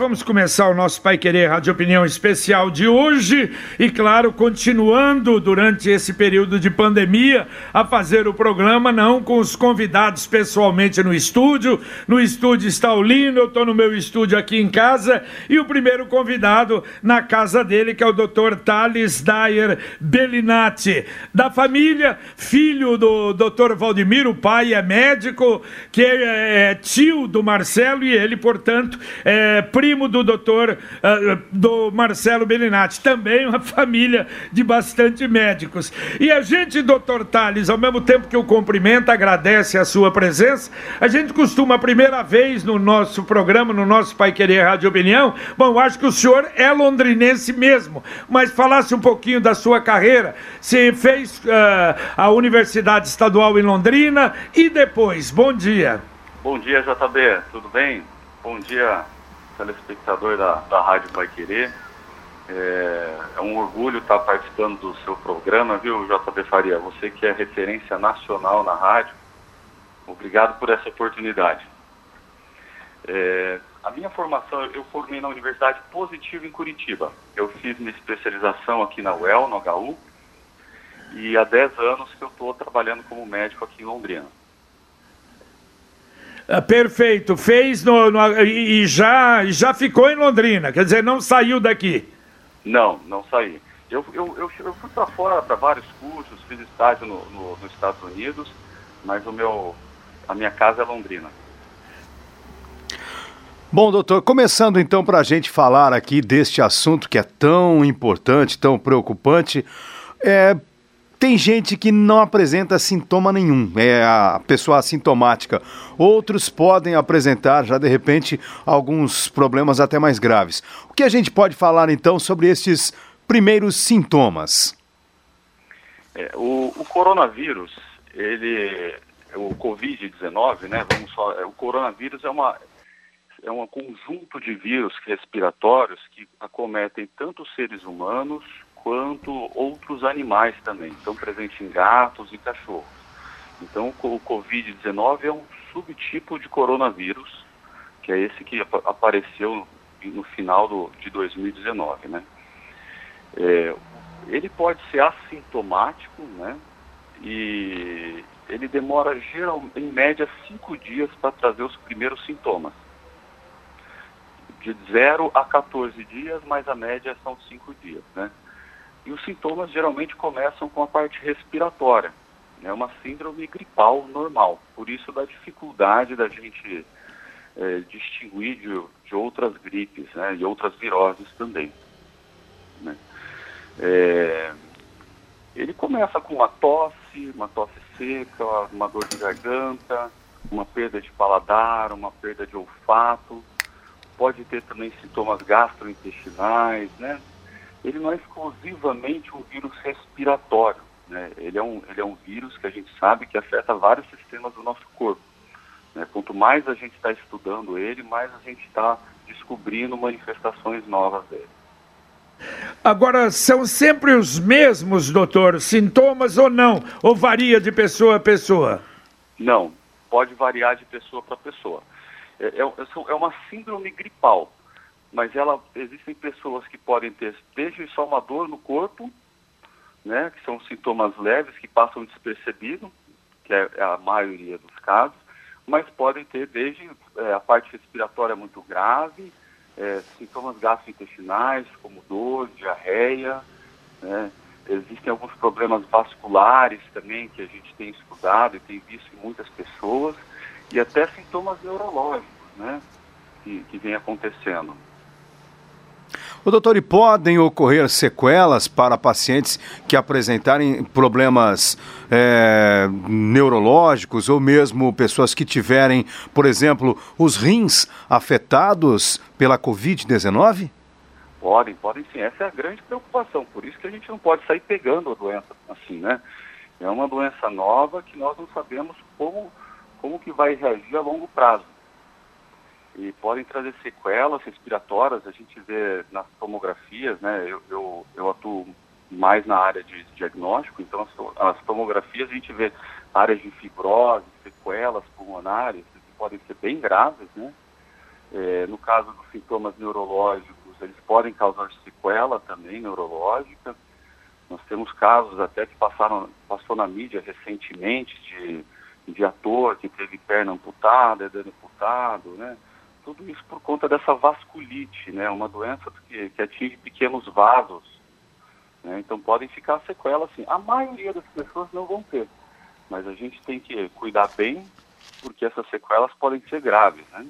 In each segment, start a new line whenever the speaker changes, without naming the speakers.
Vamos começar o nosso Pai Querer Rádio Opinião especial de hoje e, claro, continuando durante esse período de pandemia a fazer o programa, não com os convidados pessoalmente no estúdio. No estúdio está o Lino, eu estou no meu estúdio aqui em casa e o primeiro convidado na casa dele, que é o Dr. Thales Dyer Bellinati, da família, filho do Dr. Valdemir, o pai é médico, que é, é tio do Marcelo e ele, portanto, é primo primo do doutor, uh, do Marcelo Bellinati, também uma família de bastante médicos. E a gente, doutor Tales, ao mesmo tempo que o cumprimenta, agradece a sua presença, a gente costuma, a primeira vez no nosso programa, no nosso Pai Querer Rádio Opinião, bom, acho que o senhor é londrinense mesmo, mas falasse um pouquinho da sua carreira, se fez uh, a Universidade Estadual em Londrina e depois, bom dia.
Bom dia, JB, tudo bem? Bom dia, telespectador da, da Rádio Pai Querer. É, é, um orgulho estar participando do seu programa, viu, JB Faria? Você que é referência nacional na rádio. Obrigado por essa oportunidade. É, a minha formação, eu formei na Universidade Positiva em Curitiba. Eu fiz minha especialização aqui na UEL, no HU, e há 10 anos que eu estou trabalhando como médico aqui em Londrina.
Ah, perfeito, fez no, no, e já, já ficou em Londrina, quer dizer, não saiu daqui.
Não, não saí. Eu, eu, eu, eu fui para fora para vários cursos, fiz estágio no, no, nos Estados Unidos, mas o meu, a minha casa é Londrina.
Bom, doutor, começando então para a gente falar aqui deste assunto que é tão importante, tão preocupante, é, tem gente que não apresenta sintoma nenhum, é a pessoa assintomática. Outros podem apresentar já de repente alguns problemas até mais graves. O que a gente pode falar então sobre esses primeiros sintomas?
É, o, o, coronavírus, ele, o Covid-19, né? Vamos só, é, o coronavírus é uma é um conjunto de vírus respiratórios que acometem tanto seres humanos quanto outros animais também. Estão presentes em gatos e cachorros. Então, o Covid-19 é um subtipo de coronavírus, que é esse que apareceu no final do, de 2019, né? É, ele pode ser assintomático, né? E ele demora, geral, em média, cinco dias para trazer os primeiros sintomas. De 0 a 14 dias, mas a média são cinco dias, né? E os sintomas geralmente começam com a parte respiratória. É uma síndrome gripal normal. Por isso da dificuldade da gente é, distinguir de, de, outras gripes né, e outras viroses também. Né? É, ele começa com uma tosse, uma tosse seca, uma dor de garganta, uma perda de paladar, uma perda de olfato. Pode ter também sintomas gastrointestinais, né? Ele não é exclusivamente um vírus respiratório. Né? Ele, é um, ele é um vírus que a gente sabe que afeta vários sistemas do nosso corpo. Né? Quanto mais a gente está estudando ele, mais a gente está descobrindo manifestações novas dele.
Agora, são sempre os mesmos, doutor, sintomas ou não? Ou varia de pessoa a pessoa?
Não, pode variar de pessoa para pessoa. É, é, é uma síndrome gripal mas ela existem pessoas que podem ter desde só uma dor no corpo, né, que são sintomas leves que passam despercebido, que é, é a maioria dos casos, mas podem ter desde é, a parte respiratória muito grave, é, sintomas gastrointestinais, como dor, diarreia, né, existem alguns problemas vasculares também que a gente tem estudado e tem visto em muitas pessoas, e até sintomas neurológicos, né, que, que vem acontecendo.
O doutor, e podem ocorrer sequelas para pacientes que apresentarem problemas é, neurológicos ou mesmo pessoas que tiverem, por exemplo, os rins afetados pela Covid-19?
Podem, podem sim. Essa é a grande preocupação. Por isso que a gente não pode sair pegando a doença assim, né? É uma doença nova que nós não sabemos como, como que vai reagir a longo prazo e podem trazer sequelas respiratórias. A gente vê nas tomografias, né? Eu, eu, eu atuo mais na área de diagnóstico, então as, as tomografias a gente vê áreas de fibrose, sequelas pulmonares, que podem ser bem graves, né? É, no caso dos sintomas neurológicos, eles podem causar sequela também neurológica. Nós temos casos até que passaram, passou na mídia recentemente de, de ator que teve perna amputada, dedo amputado, né? Tudo isso por conta dessa vasculite, né? Uma doença que, que atinge pequenos vasos. Né? Então podem ficar sequelas, assim. A maioria das pessoas não vão ter, mas a gente tem que cuidar bem, porque essas sequelas podem ser graves, né?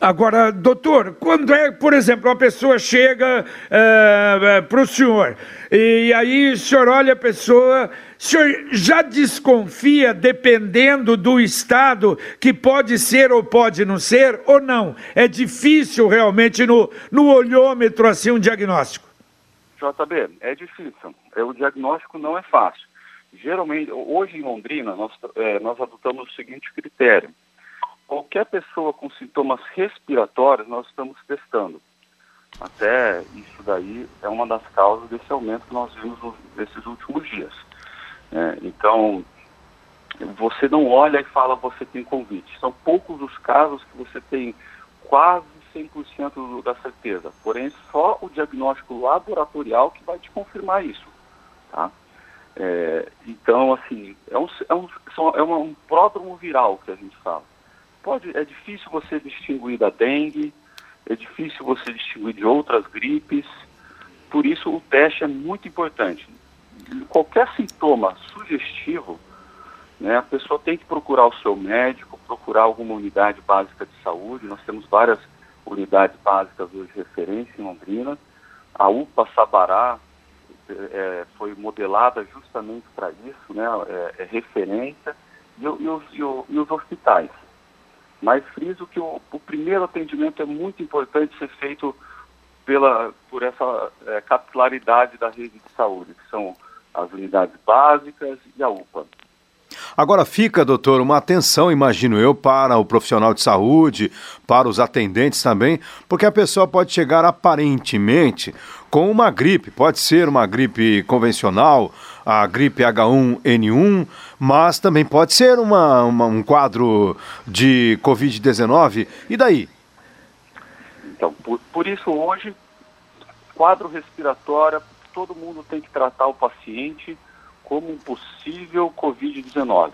Agora, doutor, quando é, por exemplo, uma pessoa chega é, é para o senhor e aí o senhor olha a pessoa, o senhor já desconfia, dependendo do estado, que pode ser ou pode não ser, ou não? É difícil realmente no, no olhômetro assim um diagnóstico?
JB, é difícil. É, o diagnóstico não é fácil. Geralmente, hoje em Londrina, nós, é, nós adotamos o seguinte critério qualquer pessoa com sintomas respiratórios, nós estamos testando. Até isso daí é uma das causas desse aumento que nós vimos nesses últimos dias. É, então, você não olha e fala você tem convite. São poucos os casos que você tem quase 100% da certeza. Porém, só o diagnóstico laboratorial que vai te confirmar isso. Tá? É, então, assim, é um, é um, é um pródromo viral que a gente fala pode, é difícil você distinguir da dengue, é difícil você distinguir de outras gripes, por isso o teste é muito importante. Qualquer sintoma sugestivo, né, a pessoa tem que procurar o seu médico, procurar alguma unidade básica de saúde. Nós temos várias unidades básicas hoje referência em Londrina. A UPA Sabará é, foi modelada justamente para isso, né, é, é referência, e, e, os, e, e os hospitais. Mas friso que o, o primeiro atendimento é muito importante ser feito pela, por essa é, capilaridade da rede de saúde, que são as unidades básicas e a UPA.
Agora fica, doutor, uma atenção, imagino eu, para o profissional de saúde, para os atendentes também, porque a pessoa pode chegar aparentemente com uma gripe, pode ser uma gripe convencional, a gripe H1N1, mas também pode ser uma, uma um quadro de Covid-19. E daí?
Então, por, por isso hoje, quadro respiratório, todo mundo tem que tratar o paciente como um possível Covid-19.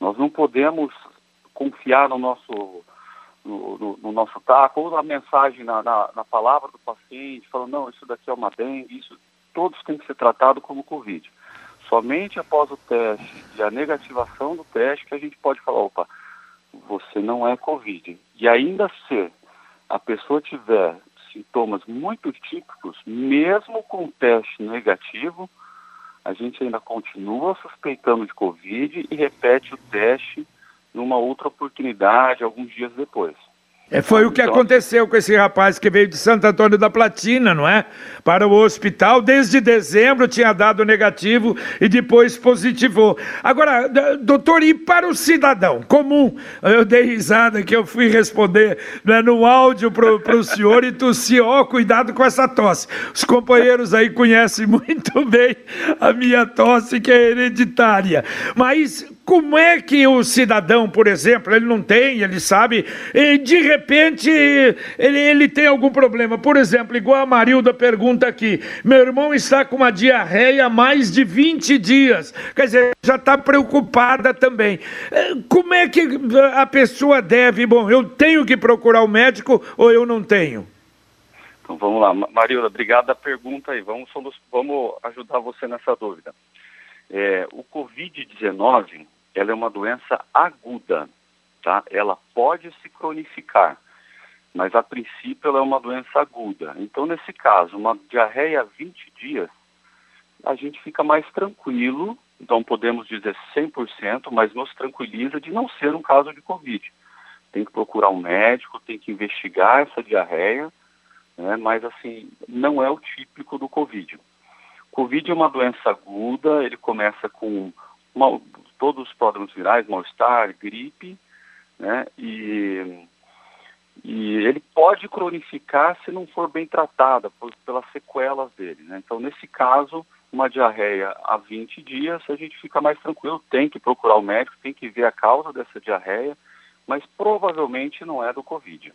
Nós não podemos confiar no nosso no, no, no, nosso taco, ou na mensagem, na, na, na, palavra do paciente, falando, não, isso daqui é uma dengue, isso, todos têm que ser tratados como Covid. Somente após o teste e a negativação do teste que a gente pode falar, opa, você não é Covid. E ainda se a pessoa tiver sintomas muito típicos, mesmo com teste negativo, a gente ainda continua suspeitando de Covid e repete o teste numa outra oportunidade alguns dias depois.
É, foi o que aconteceu com esse rapaz que veio de Santo Antônio da Platina, não é? Para o hospital, desde dezembro tinha dado negativo e depois positivou. Agora, doutor, e para o cidadão comum? Eu dei risada que eu fui responder né, no áudio para o senhor e tossi, ó, oh, cuidado com essa tosse. Os companheiros aí conhecem muito bem a minha tosse, que é hereditária. Mas como é que o cidadão, por exemplo, ele não tem, ele sabe, e de repente ele, ele tem algum problema? Por exemplo, igual a Marilda pergunta aqui: meu irmão está com uma diarreia há mais de 20 dias, quer dizer, já está preocupada também. É, como é que a pessoa deve, bom, eu tenho que procurar o médico ou eu não tenho?
Então vamos lá, Marilda, obrigado pela pergunta aí, vamos, vamos ajudar você nessa dúvida. É, o Covid-19 ela é uma doença aguda, tá? Ela pode se cronificar, mas a princípio ela é uma doença aguda. Então, nesse caso, uma diarreia 20 dias, a gente fica mais tranquilo, então podemos dizer 100%, mas nos tranquiliza de não ser um caso de Covid. Tem que procurar um médico, tem que investigar essa diarreia, né? mas assim, não é o típico do Covid. Covid é uma doença aguda, ele começa com uma, todos os pródromos virais, mal-estar, gripe, né? E, e ele pode cronificar se não for bem tratada por, pelas sequelas dele, né? Então, nesse caso, uma diarreia há 20 dias, a gente fica mais tranquilo, tem que procurar o médico, tem que ver a causa dessa diarreia, mas provavelmente não é do Covid.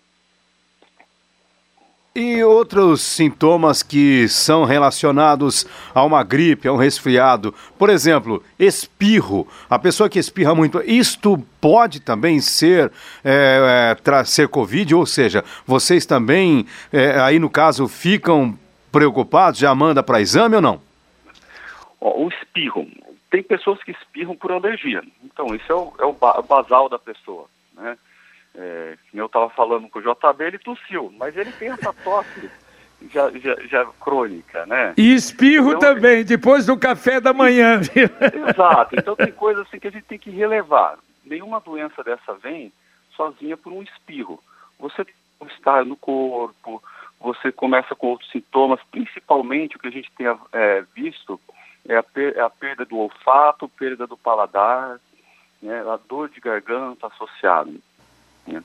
E outros sintomas que são relacionados a uma gripe, a um resfriado, por exemplo, espirro. A pessoa que espirra muito, isto pode também ser é, é, ser Covid, ou seja, vocês também, é, aí no caso, ficam preocupados, já manda para exame ou não?
O espirro, tem pessoas que espirram por alergia, então isso é o, é o basal da pessoa, né? É, eu estava falando com o JB, ele tossiu, mas ele tem essa tosse já, já, já crônica, né?
E espirro então, também, depois do café da manhã.
Exato, então tem coisas assim que a gente tem que relevar. Nenhuma doença dessa vem sozinha por um espirro. Você está no corpo, você começa com outros sintomas, principalmente o que a gente tem é, visto é a, per é a perda do olfato, perda do paladar, né, a dor de garganta associada. Né?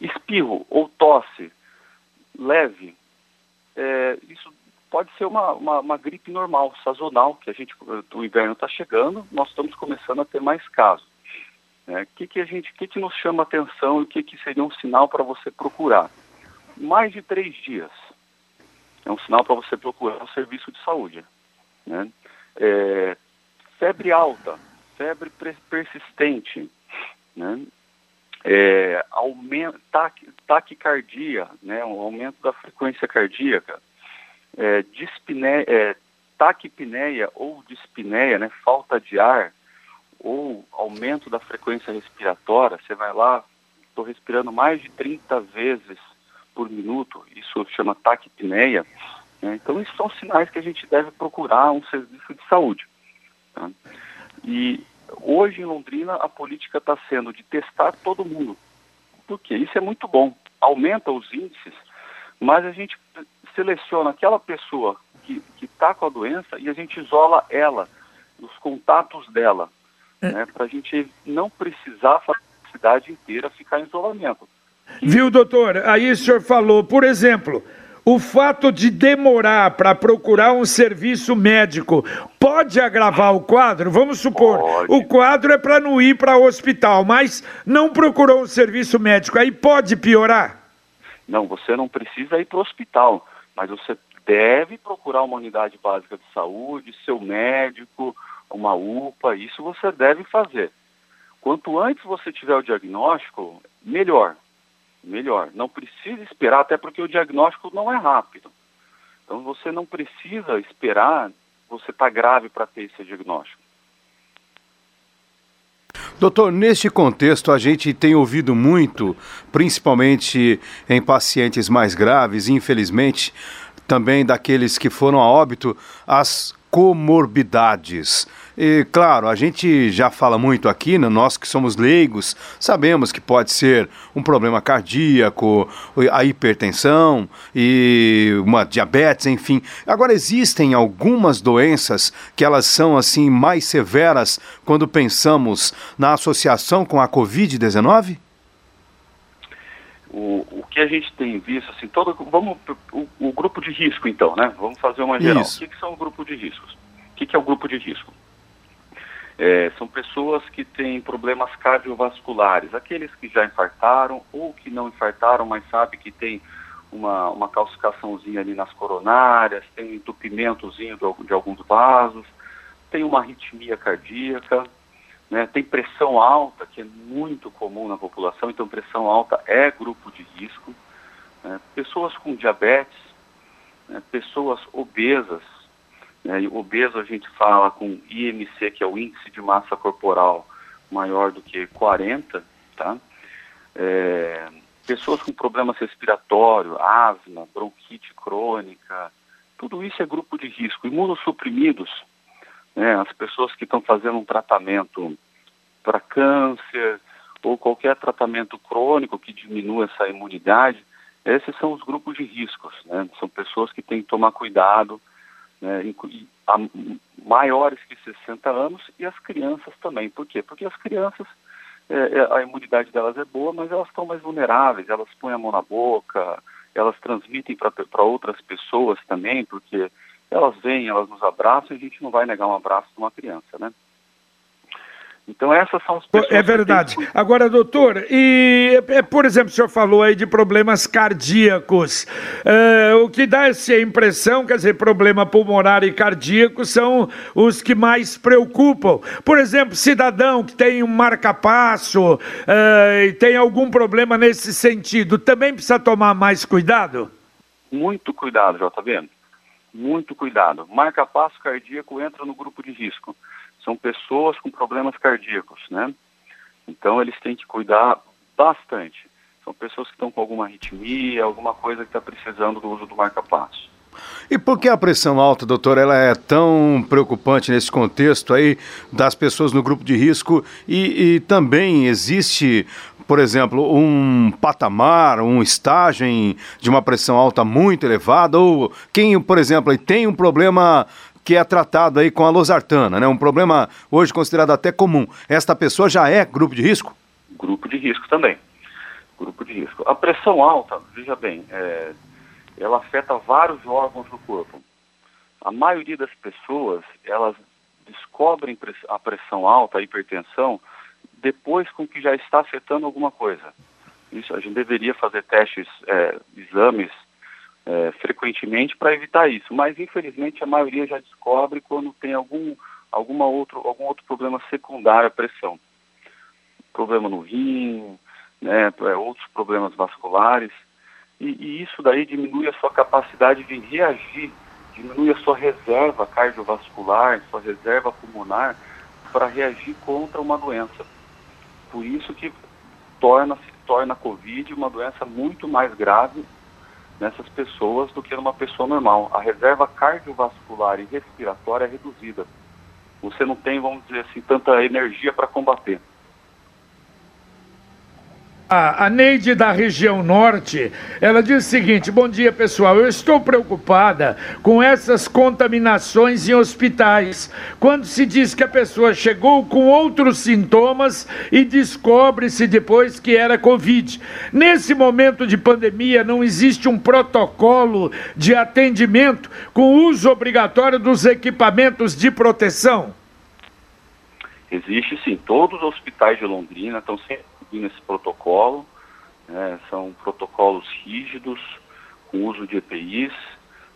Espirro ou tosse leve, é, isso pode ser uma, uma, uma, gripe normal, sazonal, que a gente, o inverno está chegando, nós estamos começando a ter mais casos. O né? que, que a gente, que, que nos chama atenção e o que, que seria um sinal para você procurar? Mais de três dias é um sinal para você procurar um serviço de saúde. Né? É, febre alta, febre persistente, né? É, taquicardia, né, um aumento da frequência cardíaca, é, é, taquipneia ou dispneia, né, falta de ar, ou aumento da frequência respiratória, você vai lá, estou respirando mais de 30 vezes por minuto, isso chama taquipneia, né, então isso são sinais que a gente deve procurar um serviço de saúde. Tá? E Hoje em Londrina a política está sendo de testar todo mundo. Por quê? Isso é muito bom. Aumenta os índices, mas a gente seleciona aquela pessoa que está com a doença e a gente isola ela, os contatos dela, é. né, para a gente não precisar fazer a cidade inteira ficar em isolamento.
Viu, doutor? Aí o senhor falou, por exemplo, o fato de demorar para procurar um serviço médico pode agravar o quadro? Vamos supor, pode. o quadro é para não ir para o hospital, mas não procurou um serviço médico, aí pode piorar?
Não, você não precisa ir para o hospital, mas você deve procurar uma unidade básica de saúde, seu médico, uma UPA, isso você deve fazer. Quanto antes você tiver o diagnóstico, melhor melhor. Não precisa esperar, até porque o diagnóstico não é rápido. Então você não precisa esperar você estar tá grave para ter esse diagnóstico.
Doutor, neste contexto a gente tem ouvido muito, principalmente em pacientes mais graves, infelizmente, também daqueles que foram a óbito, as comorbidades. E, claro, a gente já fala muito aqui, né, nós que somos leigos, sabemos que pode ser um problema cardíaco, a hipertensão e uma diabetes, enfim. Agora, existem algumas doenças que elas são assim mais severas quando pensamos na associação com a Covid-19?
O, o que a gente tem visto, assim, todo, vamos, o, o grupo de risco então, né? Vamos fazer uma geral. Isso. O que, que são o grupo de riscos? O que, que é o grupo de risco? É, são pessoas que têm problemas cardiovasculares, aqueles que já infartaram ou que não infartaram, mas sabe que tem uma, uma calcificaçãozinha ali nas coronárias, tem um entupimentozinho de, de alguns vasos, tem uma arritmia cardíaca, né, tem pressão alta, que é muito comum na população, então pressão alta é grupo de risco, né, pessoas com diabetes, né, pessoas obesas, né? E obeso a gente fala com IMC, que é o índice de massa corporal maior do que 40, tá? É, pessoas com problemas respiratórios, asma, bronquite crônica, tudo isso é grupo de risco. Imunossuprimidos, né, as pessoas que estão fazendo um tratamento para câncer ou qualquer tratamento crônico que diminua essa imunidade, esses são os grupos de riscos. Né? São pessoas que têm que tomar cuidado né, maiores que 60 anos e as crianças também. Por quê? Porque as crianças, é, é a imunidade delas é boa, mas elas estão mais vulneráveis, elas põem a mão na boca, elas transmitem para outras pessoas também, porque elas vêm, elas nos abraçam e a gente não vai negar um abraço de uma criança, né?
Então essas são as pessoas. É verdade. Que... Agora, doutor, e é, por exemplo, o senhor falou aí de problemas cardíacos. É, o que dá essa impressão, quer dizer, problema pulmonar e cardíaco são os que mais preocupam. Por exemplo, cidadão que tem um marca-passo é, e tem algum problema nesse sentido, também precisa tomar mais cuidado?
Muito cuidado, JB. Muito cuidado. Marca-passo cardíaco entra no grupo de risco são pessoas com problemas cardíacos, né? Então eles têm que cuidar bastante. São pessoas que estão com alguma arritmia, alguma coisa que está precisando do uso do marca-passo.
E por que a pressão alta, doutor, ela é tão preocupante nesse contexto aí das pessoas no grupo de risco e, e também existe, por exemplo, um patamar, um estágio de uma pressão alta muito elevada ou quem, por exemplo, tem um problema que é tratado aí com a losartana, né? Um problema hoje considerado até comum. Esta pessoa já é grupo de risco?
Grupo de risco também. Grupo de risco. A pressão alta, veja bem, é, ela afeta vários órgãos do corpo. A maioria das pessoas, elas descobrem a pressão alta, a hipertensão, depois com que já está afetando alguma coisa. Isso, a gente deveria fazer testes, é, exames é, frequentemente para evitar isso. Mas infelizmente a maioria já descobre quando tem algum, alguma outro, algum outro problema secundário à pressão. Problema no rim, né, é, outros problemas vasculares. E, e isso daí diminui a sua capacidade de reagir, diminui a sua reserva cardiovascular, sua reserva pulmonar para reagir contra uma doença. Por isso que torna, torna a Covid uma doença muito mais grave nessas pessoas do que numa pessoa normal. A reserva cardiovascular e respiratória é reduzida. Você não tem, vamos dizer assim, tanta energia para combater.
A, Neide da região norte, ela diz o seguinte: Bom dia pessoal, eu estou preocupada com essas contaminações em hospitais. Quando se diz que a pessoa chegou com outros sintomas e descobre-se depois que era Covid. Nesse momento de pandemia, não existe um protocolo de atendimento com uso obrigatório dos equipamentos de proteção?
Existe sim, todos os hospitais de Londrina estão sempre seguindo esse protocolo. Né, são protocolos rígidos, com uso de EPIs.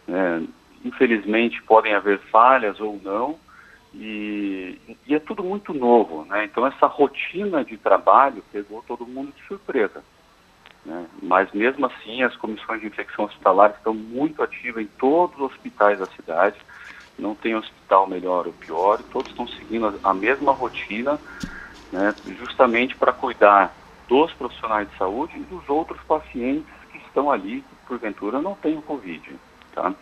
Né, infelizmente podem haver falhas ou não, e, e, é tudo muito novo. Né, então essa rotina de trabalho pegou todo mundo de surpresa. Né, mas mesmo assim as comissões de infecção hospitalar estão muito ativas em todos os hospitais da cidade. Não tem hospital melhor ou pior, todos estão seguindo a, a mesma rotina né, justamente para cuidar dos profissionais de saúde e dos outros pacientes que estão ali, que porventura não têm o Covid. Tá?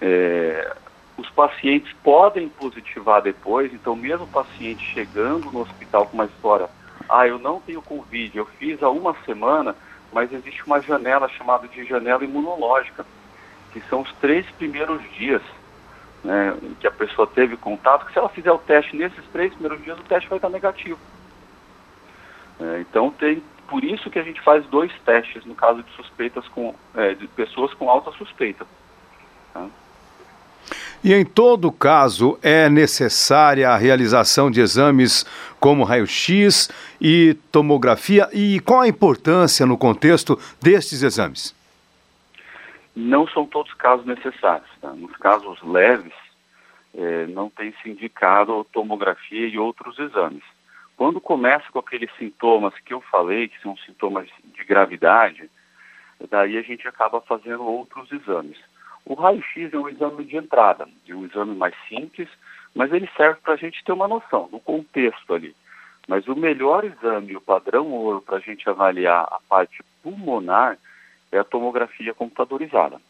É, os pacientes podem positivar depois, então mesmo o paciente chegando no hospital com uma história, ah, eu não tenho Covid, eu fiz há uma semana, mas existe uma janela chamada de janela imunológica, que são os três primeiros dias né, que a pessoa teve contato, que se ela fizer o teste nesses três primeiros dias, o teste vai estar negativo. É, então tem por isso que a gente faz dois testes no caso de suspeitas com é, de pessoas com alta suspeita. Tá?
E em todo caso é necessária a realização de exames como raio-x e tomografia e qual a importância no contexto destes exames?
Não são todos casos necessários. Tá? Nos casos leves, é, não tem se indicado tomografia e outros exames. Quando começa com aqueles sintomas que eu falei, que são sintomas de gravidade, daí a gente acaba fazendo outros exames. O raio-x é um exame de entrada, é um exame mais simples, mas ele serve para a gente ter uma noção do contexto ali. Mas o melhor exame, o padrão ouro para a gente avaliar a parte pulmonar é a tomografia computadorizada.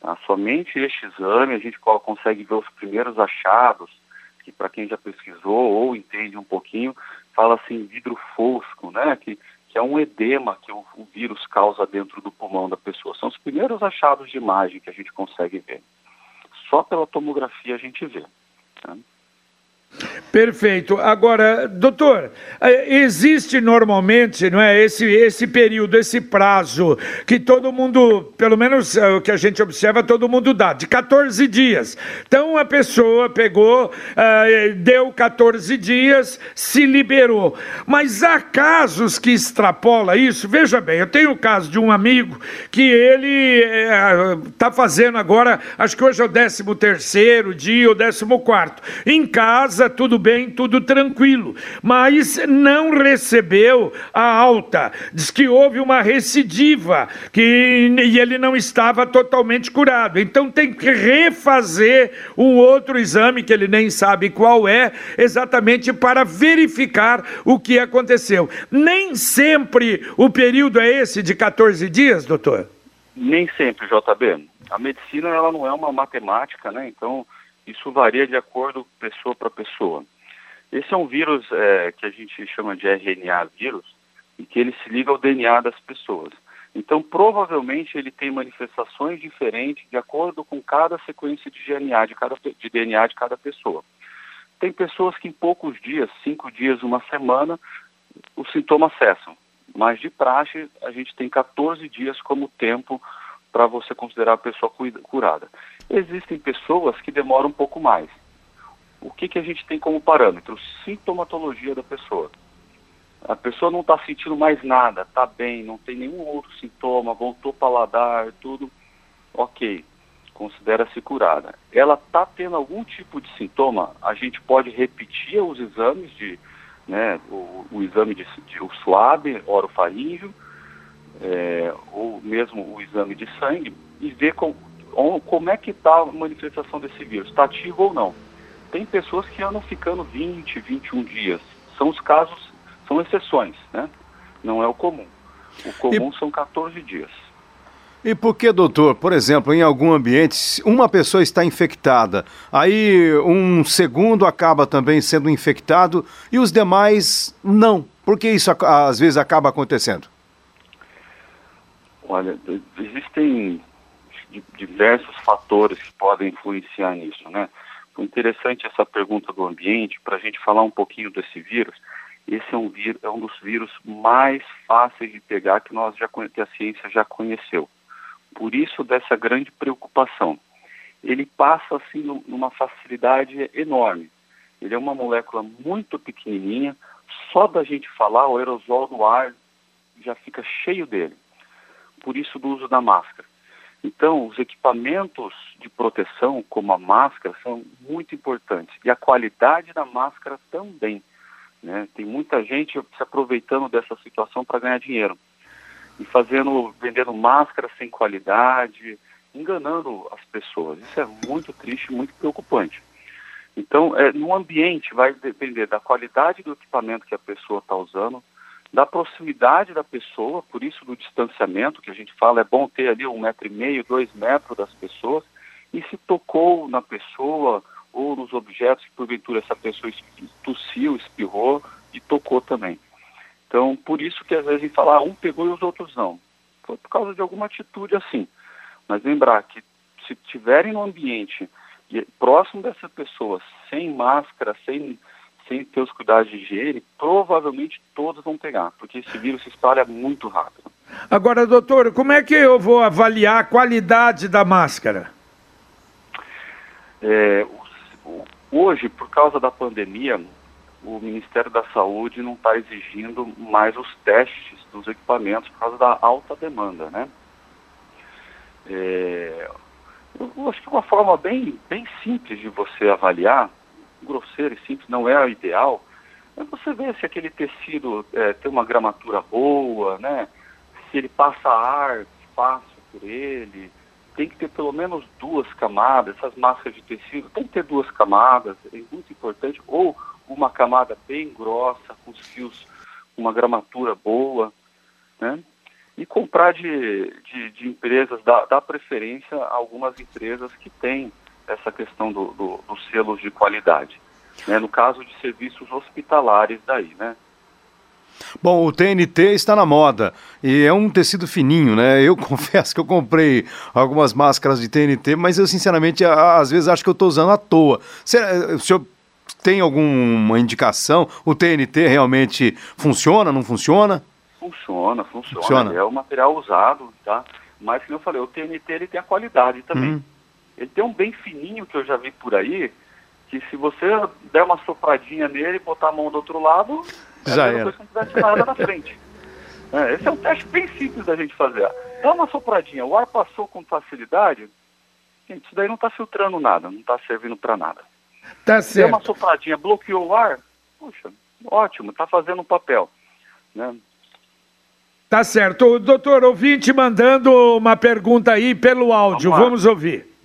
Tá? Somente este exame a gente consegue ver os primeiros achados, que para quem já pesquisou ou entende um pouquinho, fala assim vidro fosco, né? Que, que é um edema que o, o, vírus causa dentro do pulmão da pessoa. São os primeiros achados de imagem que a gente consegue ver. Só pela tomografia a gente vê. Tá?
Perfeito. Agora, doutor, eh, existe normalmente, não é, esse, esse período, esse prazo que todo mundo, pelo menos é, o que a gente observa, todo mundo dá, de 14 dias. Então a pessoa pegou, uh, deu 14 dias, se liberou. Mas há casos que extrapola isso. Veja bem, eu tenho o caso de um amigo que ele está eh, fazendo agora, acho que hoje é o 13 terceiro dia, o 14 quarto. Em casa, tudo bem, tudo tranquilo, mas não recebeu a alta. Diz que houve uma recidiva que, e ele não estava totalmente curado. Então tem que refazer um outro exame que ele nem sabe qual é, exatamente para verificar o que aconteceu. Nem sempre o período é esse de 14 dias, doutor?
Nem sempre, JB. A medicina ela não é uma matemática, né? Então isso varia de acordo pessoa para pessoa. Esse é um vírus é, que a gente chama de RNA vírus e que ele se liga ao DNA das pessoas. Então, provavelmente, ele tem manifestações diferentes de acordo com cada sequência de DNA de, cada, de DNA de cada pessoa. Tem pessoas que em poucos dias, cinco dias, uma semana, os sintomas cessam. Mas de praxe, a gente tem 14 dias como tempo para você considerar a pessoa curada. Existem pessoas que demoram um pouco mais o que, que a gente tem como parâmetro? Sintomatologia da pessoa. A pessoa não está sentindo mais nada, está bem, não tem nenhum outro sintoma, voltou paladar, tudo ok, considera-se curada. Ela está tendo algum tipo de sintoma, a gente pode repetir os exames de, né, o, o exame de, de o SWAB, orofaríngeo, é, ou mesmo o exame de sangue e ver com, como é que está a manifestação desse vírus, está ativo ou não tem pessoas que andam ficando 20, 21 dias. São os casos, são exceções, né? Não é o comum. O comum e... são 14 dias.
E por que, doutor, por exemplo, em algum ambiente, uma pessoa está infectada, aí um segundo acaba também sendo infectado e os demais não? Por que isso às vezes acaba acontecendo?
Olha, existem diversos fatores que podem influenciar nisso, né? interessante essa pergunta do ambiente para a gente falar um pouquinho desse vírus. Esse é um, vírus, é um dos vírus mais fáceis de pegar que nós já que a ciência já conheceu. Por isso dessa grande preocupação. Ele passa assim numa facilidade enorme. Ele é uma molécula muito pequenininha, só da gente falar o aerosol do ar já fica cheio dele. Por isso do uso da máscara. Então, os equipamentos de proteção, como a máscara, são muito importantes. E a qualidade da máscara também. Né? Tem muita gente se aproveitando dessa situação para ganhar dinheiro. E fazendo, vendendo máscara sem qualidade, enganando as pessoas. Isso é muito triste, muito preocupante. Então, é, no ambiente vai depender da qualidade do equipamento que a pessoa está usando, da proximidade da pessoa, por isso do distanciamento que a gente fala, é bom ter ali um metro e meio, dois metros das pessoas, e se tocou na pessoa ou nos objetos que porventura essa pessoa tossiu, espirrou e tocou também. Então, por isso que às vezes a gente fala, ah, um pegou e os outros não. Foi por causa de alguma atitude assim. Mas lembrar que se tiverem no ambiente próximo dessa pessoa, sem máscara, sem sem ter os cuidados de higiene, provavelmente todos vão pegar, porque esse vírus se espalha muito rápido.
Agora, doutor, como é que eu vou avaliar a qualidade da máscara?
É, hoje, por causa da pandemia, o Ministério da Saúde não está exigindo mais os testes dos equipamentos por causa da alta demanda, né? É, eu acho que uma forma bem, bem simples de você avaliar grosseiro e simples, não é o ideal, mas você vê se aquele tecido é, tem uma gramatura boa, né? Se ele passa ar fácil por ele, tem que ter pelo menos duas camadas, essas máscaras de tecido tem que ter duas camadas, é muito importante, ou uma camada bem grossa, com os fios, uma gramatura boa, né? E comprar de, de, de empresas, dá, dá preferência a algumas empresas que têm essa questão do, do, dos selos de qualidade. Né? No caso de serviços hospitalares daí, né?
Bom, o TNT está na moda e é um tecido fininho, né? Eu confesso que eu comprei algumas máscaras de TNT, mas eu sinceramente às vezes acho que eu estou usando à toa. O senhor tem alguma indicação? O TNT realmente funciona, não funciona?
Funciona, funciona. funciona. É o material usado, tá? Mas, como eu falei, o TNT ele tem a qualidade também. Uhum. Ele tem um bem fininho que eu já vi por aí, que se você der uma sopradinha nele e botar a mão do outro lado,
já é
era. Como se não tivesse nada na frente. É, esse é um teste bem simples da gente fazer. Dá uma sopradinha, o ar passou com facilidade, gente, isso daí não está filtrando nada, não está servindo para nada.
Tá certo.
Deu uma sopradinha, bloqueou o ar, puxa, ótimo, está fazendo um papel. Né?
Tá certo. Doutor, ouvinte mandando uma pergunta aí pelo áudio. Vamos, Vamos ouvir.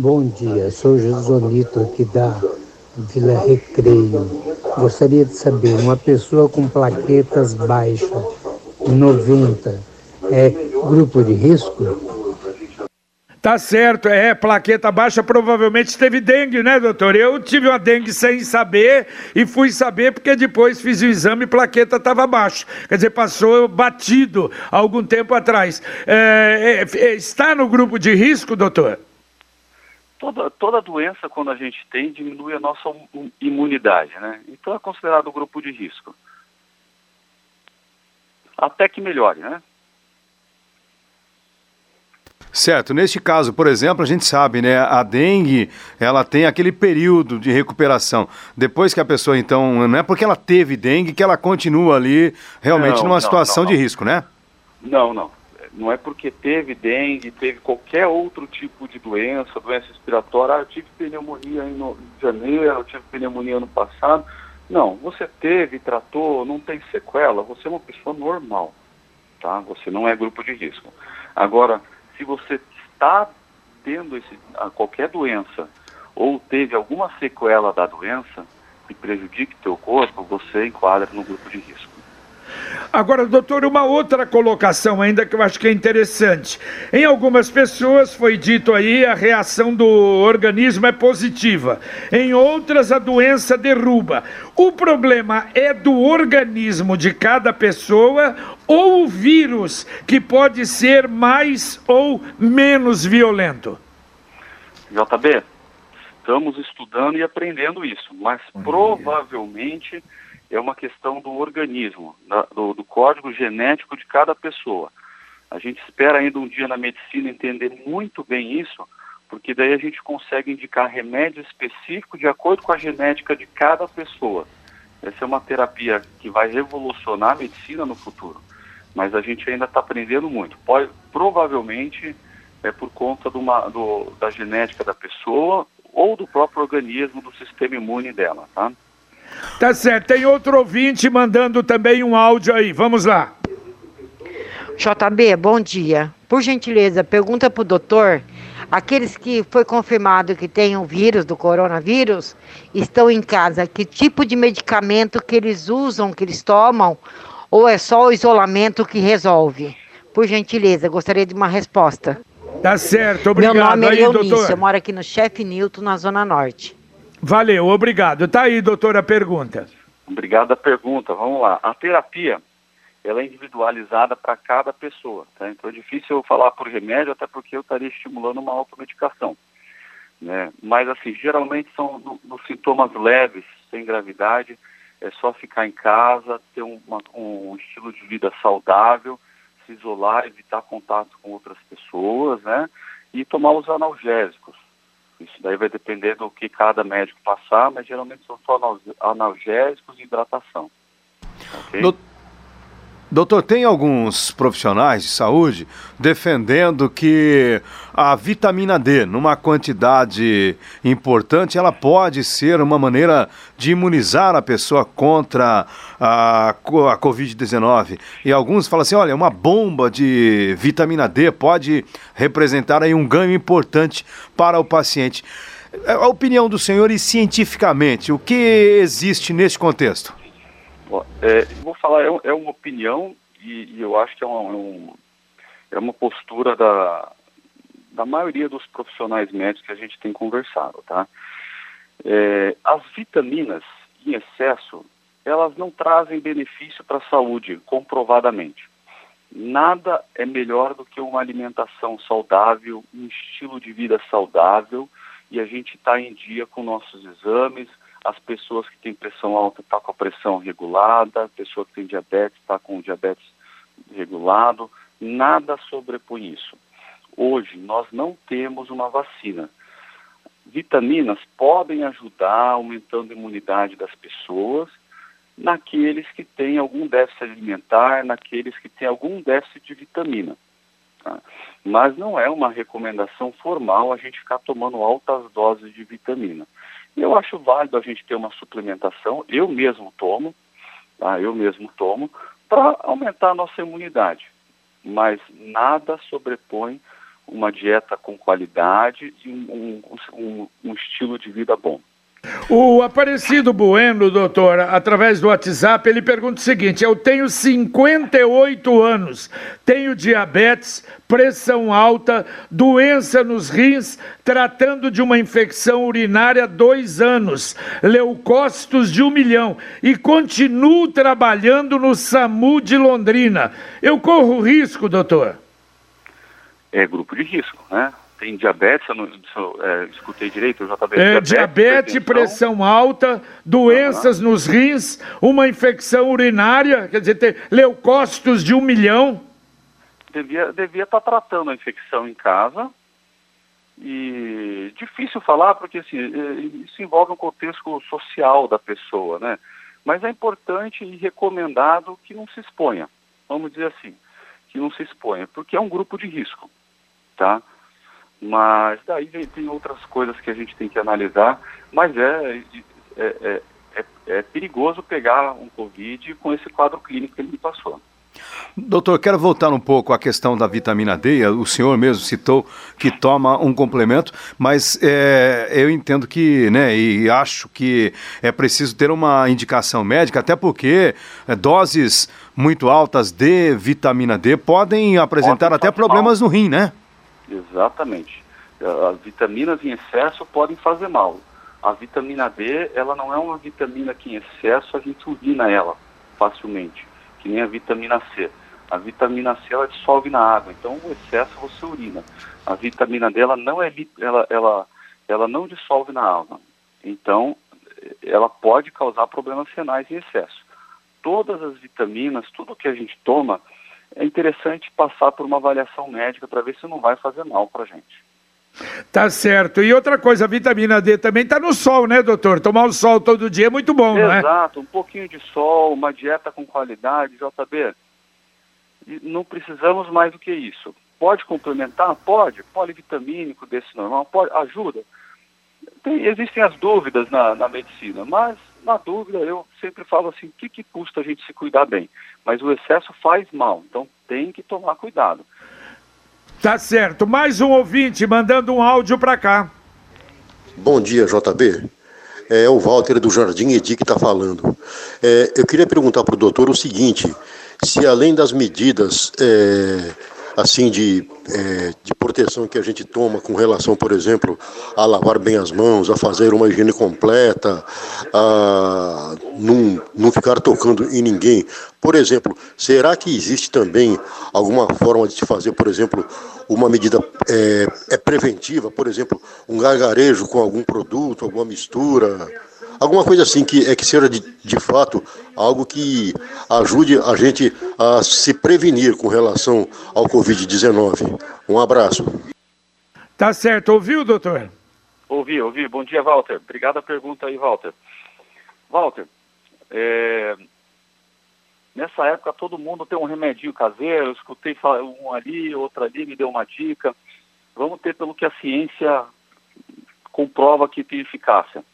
Bom dia, sou Josolito aqui da Vila Recreio. Gostaria de saber, uma pessoa com plaquetas baixas, 90, é grupo de risco?
Tá certo, é, plaqueta baixa provavelmente teve dengue, né, doutor? Eu tive uma dengue sem saber e fui saber porque depois fiz o exame e plaqueta estava baixa. Quer dizer, passou batido algum tempo atrás. É, é, é, está no grupo de risco, doutor?
Toda, toda doença, quando a gente tem, diminui a nossa imunidade, né? Então é considerado grupo de risco. Até que melhore, né?
Certo. Neste caso, por exemplo, a gente sabe, né? A dengue, ela tem aquele período de recuperação. Depois que a pessoa, então, não é porque ela teve dengue que ela continua ali realmente não, numa não, situação não, de risco, né?
Não, não. Não é porque teve dengue, teve qualquer outro tipo de doença, doença respiratória. Ah, eu tive pneumonia em janeiro, eu tive pneumonia ano passado. Não, você teve, tratou, não tem sequela. Você é uma pessoa normal, tá? Você não é grupo de risco. Agora, se você está tendo esse, qualquer doença ou teve alguma sequela da doença que prejudique teu corpo, você enquadra no grupo de risco.
Agora, doutor, uma outra colocação ainda que eu acho que é interessante. Em algumas pessoas foi dito aí a reação do organismo é positiva, em outras a doença derruba. O problema é do organismo de cada pessoa ou o vírus que pode ser mais ou menos violento?
JB, estamos estudando e aprendendo isso, mas provavelmente é uma questão do organismo, da, do, do, código genético de cada pessoa. A gente espera ainda um dia na medicina entender muito bem isso, porque daí a gente consegue indicar remédio específico de acordo com a genética de cada pessoa. Essa é uma terapia que vai revolucionar a medicina no futuro, mas a gente ainda está aprendendo muito. Pode, provavelmente é por conta uma, do, da genética da pessoa ou do próprio organismo, do sistema imune dela, tá?
Tá certo. Tem outro ouvinte mandando também um áudio aí. Vamos lá.
JB, bom dia. Por gentileza, pergunta para o doutor: aqueles que foi confirmado que têm o vírus do coronavírus estão em casa, que tipo de medicamento que eles usam, que eles tomam, ou é só o isolamento que resolve? Por gentileza, gostaria de uma resposta.
Tá certo, obrigado.
Meu nome é
doutor.
eu moro aqui no Chefe Newton, na Zona Norte.
Valeu, obrigado. Tá aí, doutora, a pergunta.
Obrigado a pergunta. Vamos lá. A terapia, ela é individualizada para cada pessoa, tá? Então é difícil eu falar por remédio, até porque eu estaria estimulando uma automedicação. Né? Mas, assim, geralmente são nos sintomas leves, sem gravidade, é só ficar em casa, ter uma, um estilo de vida saudável, se isolar, evitar contato com outras pessoas, né? E tomar os analgésicos. Isso daí vai depender do que cada médico passar, mas geralmente são só analgésicos e hidratação. Okay?
Doutor, tem alguns profissionais de saúde defendendo que a vitamina D, numa quantidade importante, ela pode ser uma maneira de imunizar a pessoa contra a, a Covid-19. E alguns falam assim: olha, uma bomba de vitamina D pode representar aí um ganho importante para o paciente. A opinião do senhor e cientificamente, o que existe nesse contexto?
É, vou falar, é, é uma opinião e, e, eu acho que é uma, é um, é uma postura da, da maioria dos profissionais médicos que a gente tem conversado, tá? É, as vitaminas em excesso, elas não trazem benefício para a saúde, comprovadamente. Nada é melhor do que uma alimentação saudável, um estilo de vida saudável e a gente está em dia com nossos exames. As pessoas que têm pressão alta estão tá com a pressão regulada, a pessoa que tem diabetes está com o diabetes regulado. Nada sobrepõe isso. Hoje nós não temos uma vacina. Vitaminas podem ajudar aumentando a imunidade das pessoas naqueles que têm algum déficit alimentar, naqueles que têm algum déficit de vitamina. Tá? Mas não é uma recomendação formal a gente ficar tomando altas doses de vitamina. Eu acho válido a gente ter uma suplementação, eu mesmo tomo, tá? eu mesmo tomo, para aumentar a nossa imunidade. Mas nada sobrepõe uma dieta com qualidade e um, um, um, um estilo de vida bom.
O Aparecido Bueno, doutor, através do WhatsApp, ele pergunta o seguinte: eu tenho 58 anos, tenho diabetes, pressão alta, doença nos rins, tratando de uma infecção urinária há dois anos, leucócitos de um milhão e continuo trabalhando no SAMU de Londrina. Eu corro risco, doutor?
É grupo de risco, né? Tem diabetes, eu não eu, é, escutei direito, eu já
estava é, diabetes, pressão alta, doenças uhum. nos rins, uma infecção urinária, quer dizer, tem leucócitos de um milhão.
Devia, devia estar tá tratando a infecção em casa. E difícil falar, porque assim, é, isso envolve um contexto social da pessoa, né? Mas é importante e recomendado que não se exponha, vamos dizer assim, que não se exponha, porque é um grupo de risco, tá? Mas daí tem outras coisas que a gente tem que analisar, mas é, é, é, é, é perigoso pegar um Covid com esse quadro clínico que ele me passou.
Doutor, quero voltar um pouco à questão da vitamina D. O senhor mesmo citou que toma um complemento, mas é, eu entendo que, né, e acho que é preciso ter uma indicação médica, até porque é, doses muito altas de vitamina D podem apresentar Pode até problemas mal. no rim, né?
Exatamente. As vitaminas em excesso podem fazer mal. A vitamina D, ela não é uma vitamina que em excesso a gente urina ela facilmente, que nem a vitamina C. A vitamina C ela dissolve na água, então o excesso você urina. A vitamina D ela não é ela, ela, ela não dissolve na água. Então ela pode causar problemas renais em excesso. Todas as vitaminas, tudo que a gente toma, é interessante passar por uma avaliação médica para ver se não vai fazer mal para a gente.
Tá certo. E outra coisa, a vitamina D também está no sol, né, doutor? Tomar o sol todo dia é muito bom,
Exato,
não é?
Exato, um pouquinho de sol, uma dieta com qualidade, JB. Não precisamos mais do que isso. Pode complementar? Pode. Polivitamínico desse normal, pode, ajuda. Tem, existem as dúvidas na, na medicina, mas na dúvida, eu sempre falo assim, o que, que custa a gente se cuidar bem? Mas o excesso faz mal, então tem que tomar cuidado.
Tá certo. Mais um ouvinte mandando um áudio para cá.
Bom dia, JB. É o Walter do Jardim Edi que está falando. É, eu queria perguntar para o doutor o seguinte: se além das medidas é, assim de, é, de proteção que a gente toma com relação, por exemplo, a lavar bem as mãos, a fazer uma higiene completa, a não, não ficar tocando em ninguém. Por exemplo, será que existe também alguma forma de se fazer, por exemplo, uma medida é, é preventiva, por exemplo, um gargarejo com algum produto, alguma mistura? Alguma coisa assim que é que seja de, de fato algo que ajude a gente a se prevenir com relação ao Covid-19. Um abraço.
Tá certo. Ouviu, doutor?
Ouvi, ouvi. Bom dia, Walter. Obrigado a pergunta aí, Walter. Walter, é... nessa época todo mundo tem um remedinho caseiro, eu escutei um ali, outro ali, me deu uma dica. Vamos ter pelo que a ciência comprova que tem eficácia.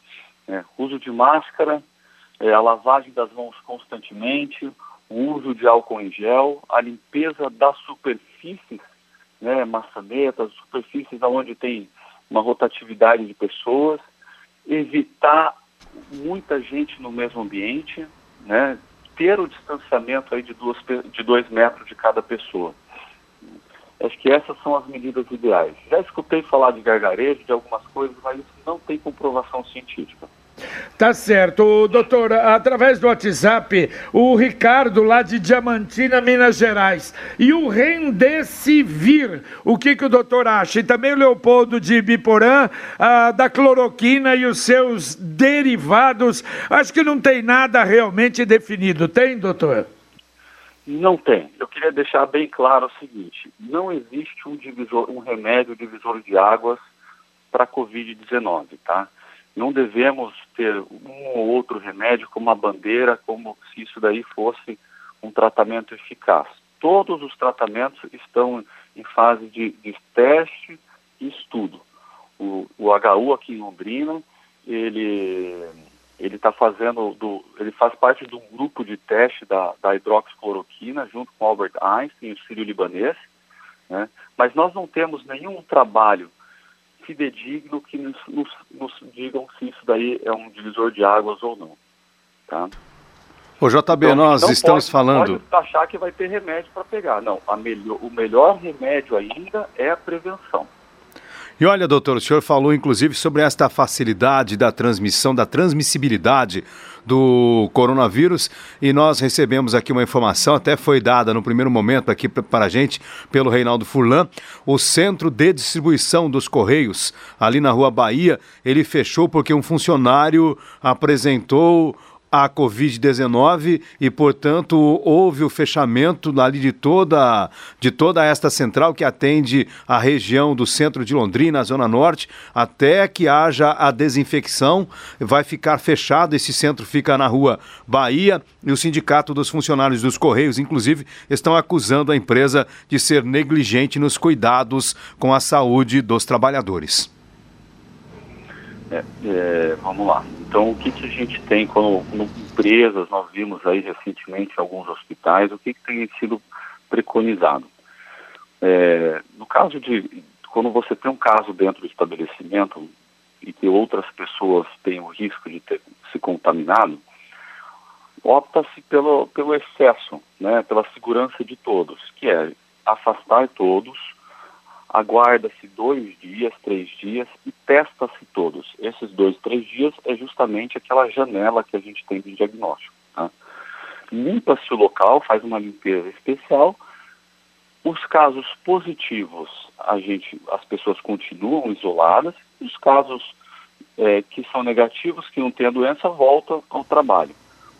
É, uso de máscara, é, a lavagem das mãos constantemente, o uso de álcool em gel, a limpeza das superfícies, né, maçanetas, superfícies onde tem uma rotatividade de pessoas, evitar muita gente no mesmo ambiente, né, ter o distanciamento aí de, duas, de dois metros de cada pessoa. Acho que essas são as medidas ideais. Já escutei falar de gargarejo, de algumas coisas, mas isso não tem comprovação científica.
Tá certo. Doutor, através do WhatsApp, o Ricardo lá de Diamantina, Minas Gerais. E o Rendecivir, o que, que o doutor acha? E também o Leopoldo de Biporã, ah, da cloroquina e os seus derivados. Acho que não tem nada realmente definido. Tem, doutor?
Não tem. Eu queria deixar bem claro o seguinte: não existe um divisor, um remédio divisor de águas para a Covid-19, tá? Não devemos ter um ou outro remédio como uma bandeira, como se isso daí fosse um tratamento eficaz. Todos os tratamentos estão em fase de, de teste e estudo. O, o HU aqui em Londrina, ele ele está fazendo do, ele faz parte de um grupo de teste da, da hidroxicloroquina junto com Albert Einstein e o Sírio Libanês, né? mas nós não temos nenhum trabalho fidedigno que nos, nos, nos, digam se isso daí é um divisor de águas ou não. Tá?
Ô JB, então, nós estamos
pode,
falando.
Pode achar que vai ter remédio para pegar. Não, melhor, o melhor remédio ainda é a prevenção.
E olha, doutor, o senhor falou inclusive sobre esta facilidade da transmissão, da transmissibilidade do coronavírus. E nós recebemos aqui uma informação, até foi dada no primeiro momento aqui para a gente pelo Reinaldo Furlan, o centro de distribuição dos Correios ali na Rua Bahia, ele fechou porque um funcionário apresentou a Covid-19 e, portanto, houve o fechamento ali de toda, de toda esta central que atende a região do centro de Londrina, Zona Norte, até que haja a desinfecção. Vai ficar fechado, esse centro fica na rua Bahia e o Sindicato dos Funcionários dos Correios, inclusive, estão acusando a empresa de ser negligente nos cuidados com a saúde dos trabalhadores.
É, é, vamos lá. Então, o que, que a gente tem como, empresas, nós vimos aí recentemente em alguns hospitais, o que, que tem sido preconizado? É, no caso de, quando você tem um caso dentro do estabelecimento e que outras pessoas têm o risco de ter se contaminado, opta-se pelo, pelo excesso, né, pela segurança de todos, que é afastar todos, aguarda-se dois dias, três dias e testa-se todos. Esses dois, três dias é justamente aquela janela que a gente tem de diagnóstico. Tá? Limpa-se o local, faz uma limpeza especial. Os casos positivos, a gente, as pessoas continuam isoladas. Os casos é, que são negativos, que não têm a doença, voltam ao trabalho.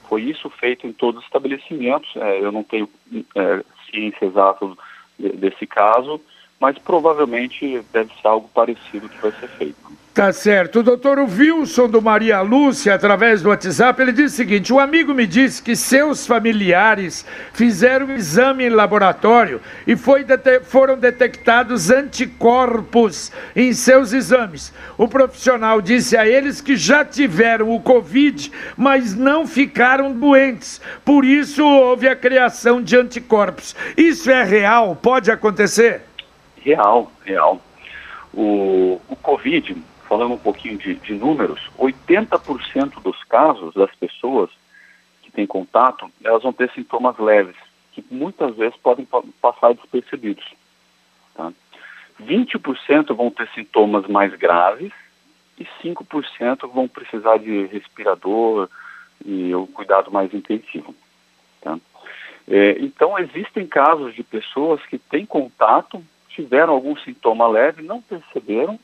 Foi isso feito em todos os estabelecimentos. É, eu não tenho é, ciência exata desse caso, mas provavelmente deve ser algo parecido que vai ser feito.
Tá certo. O doutor Wilson do Maria Lúcia, através do WhatsApp, ele diz o seguinte: o amigo me disse que seus familiares fizeram um exame em laboratório e foram detectados anticorpos em seus exames. O profissional disse a eles que já tiveram o Covid, mas não ficaram doentes. Por isso houve a criação de anticorpos. Isso é real? Pode acontecer?
Real, real. O, o Covid, falando um pouquinho de, de números, 80% dos casos das pessoas que têm contato, elas vão ter sintomas leves, que muitas vezes podem passar despercebidos. Tá? 20% vão ter sintomas mais graves e 5% vão precisar de respirador e o cuidado mais intensivo. Tá? É, então, existem casos de pessoas que têm contato tiveram algum sintoma leve, não perceberam,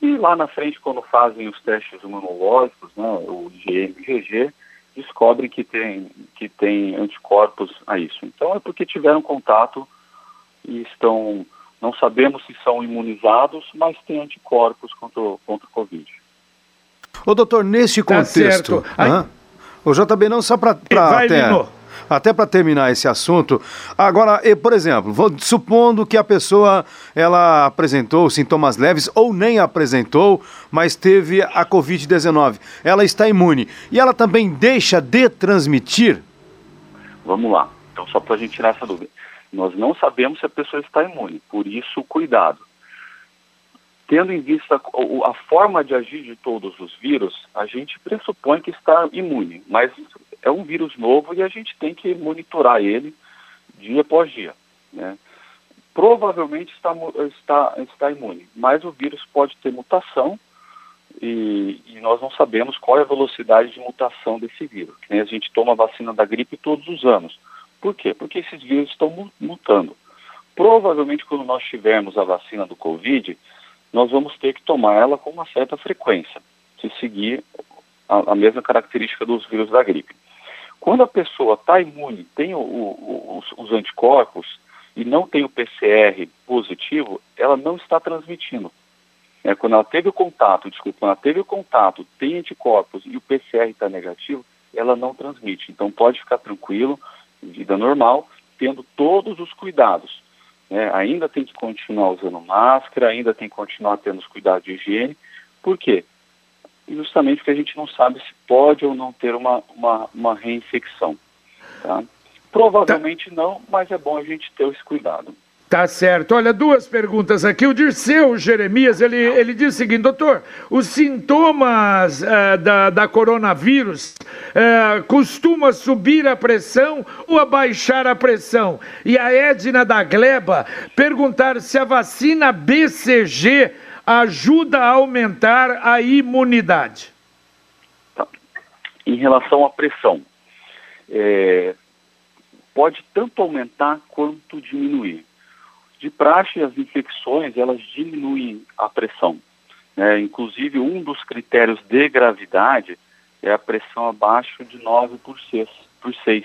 e lá na frente, quando fazem os testes imunológicos, né, o IgM e IgG, descobrem que tem, que tem anticorpos a isso. Então é porque tiveram contato e estão, não sabemos se são imunizados, mas têm anticorpos contra, contra o Covid.
Ô doutor, nesse tá contexto, tá o JB não só para até... Lino até para terminar esse assunto, agora, por exemplo, vou, supondo que a pessoa ela apresentou sintomas leves ou nem apresentou, mas teve a Covid-19, ela está imune e ela também deixa de transmitir?
Vamos lá. Então, só para a gente tirar essa dúvida. Nós não sabemos se a pessoa está imune, por isso, cuidado. Tendo em vista a forma de agir de todos os vírus, a gente pressupõe que está imune, mas é um vírus novo e a gente tem que monitorar ele dia após dia. Né? Provavelmente está, está, está imune, mas o vírus pode ter mutação e, e, nós não sabemos qual é a velocidade de mutação desse vírus. A gente toma a vacina da gripe todos os anos. Por quê? Porque esses vírus estão mutando. Provavelmente, quando nós tivermos a vacina do Covid, nós vamos ter que tomar ela com uma certa frequência, se seguir a, a mesma característica dos vírus da gripe. Quando a pessoa está imune, tem o, o, os, os anticorpos e não tem o PCR positivo, ela não está transmitindo. É, quando ela teve o contato, desculpa, quando ela teve o contato, tem anticorpos e o PCR está negativo, ela não transmite. Então pode ficar tranquilo, vida normal, tendo todos os cuidados. Né? Ainda tem que continuar usando máscara, ainda tem que continuar tendo os cuidados de higiene. Por quê? Justamente porque a gente não sabe se pode ou não ter uma, uma, uma reinfecção. Tá? Provavelmente tá. não, mas é bom a gente ter esse cuidado.
Tá certo. Olha, duas perguntas aqui. O Dirceu Jeremias, ele, ele diz o seguinte, doutor, os sintomas uh, da, da coronavírus uh, costuma subir a pressão ou abaixar a pressão? E a Edna da Gleba perguntar se a vacina BCG ajuda a aumentar a imunidade.
Em relação à pressão, é, pode tanto aumentar quanto diminuir. De praxe, as infecções elas diminuem a pressão. Né? Inclusive, um dos critérios de gravidade é a pressão abaixo de 9 por 6, por 6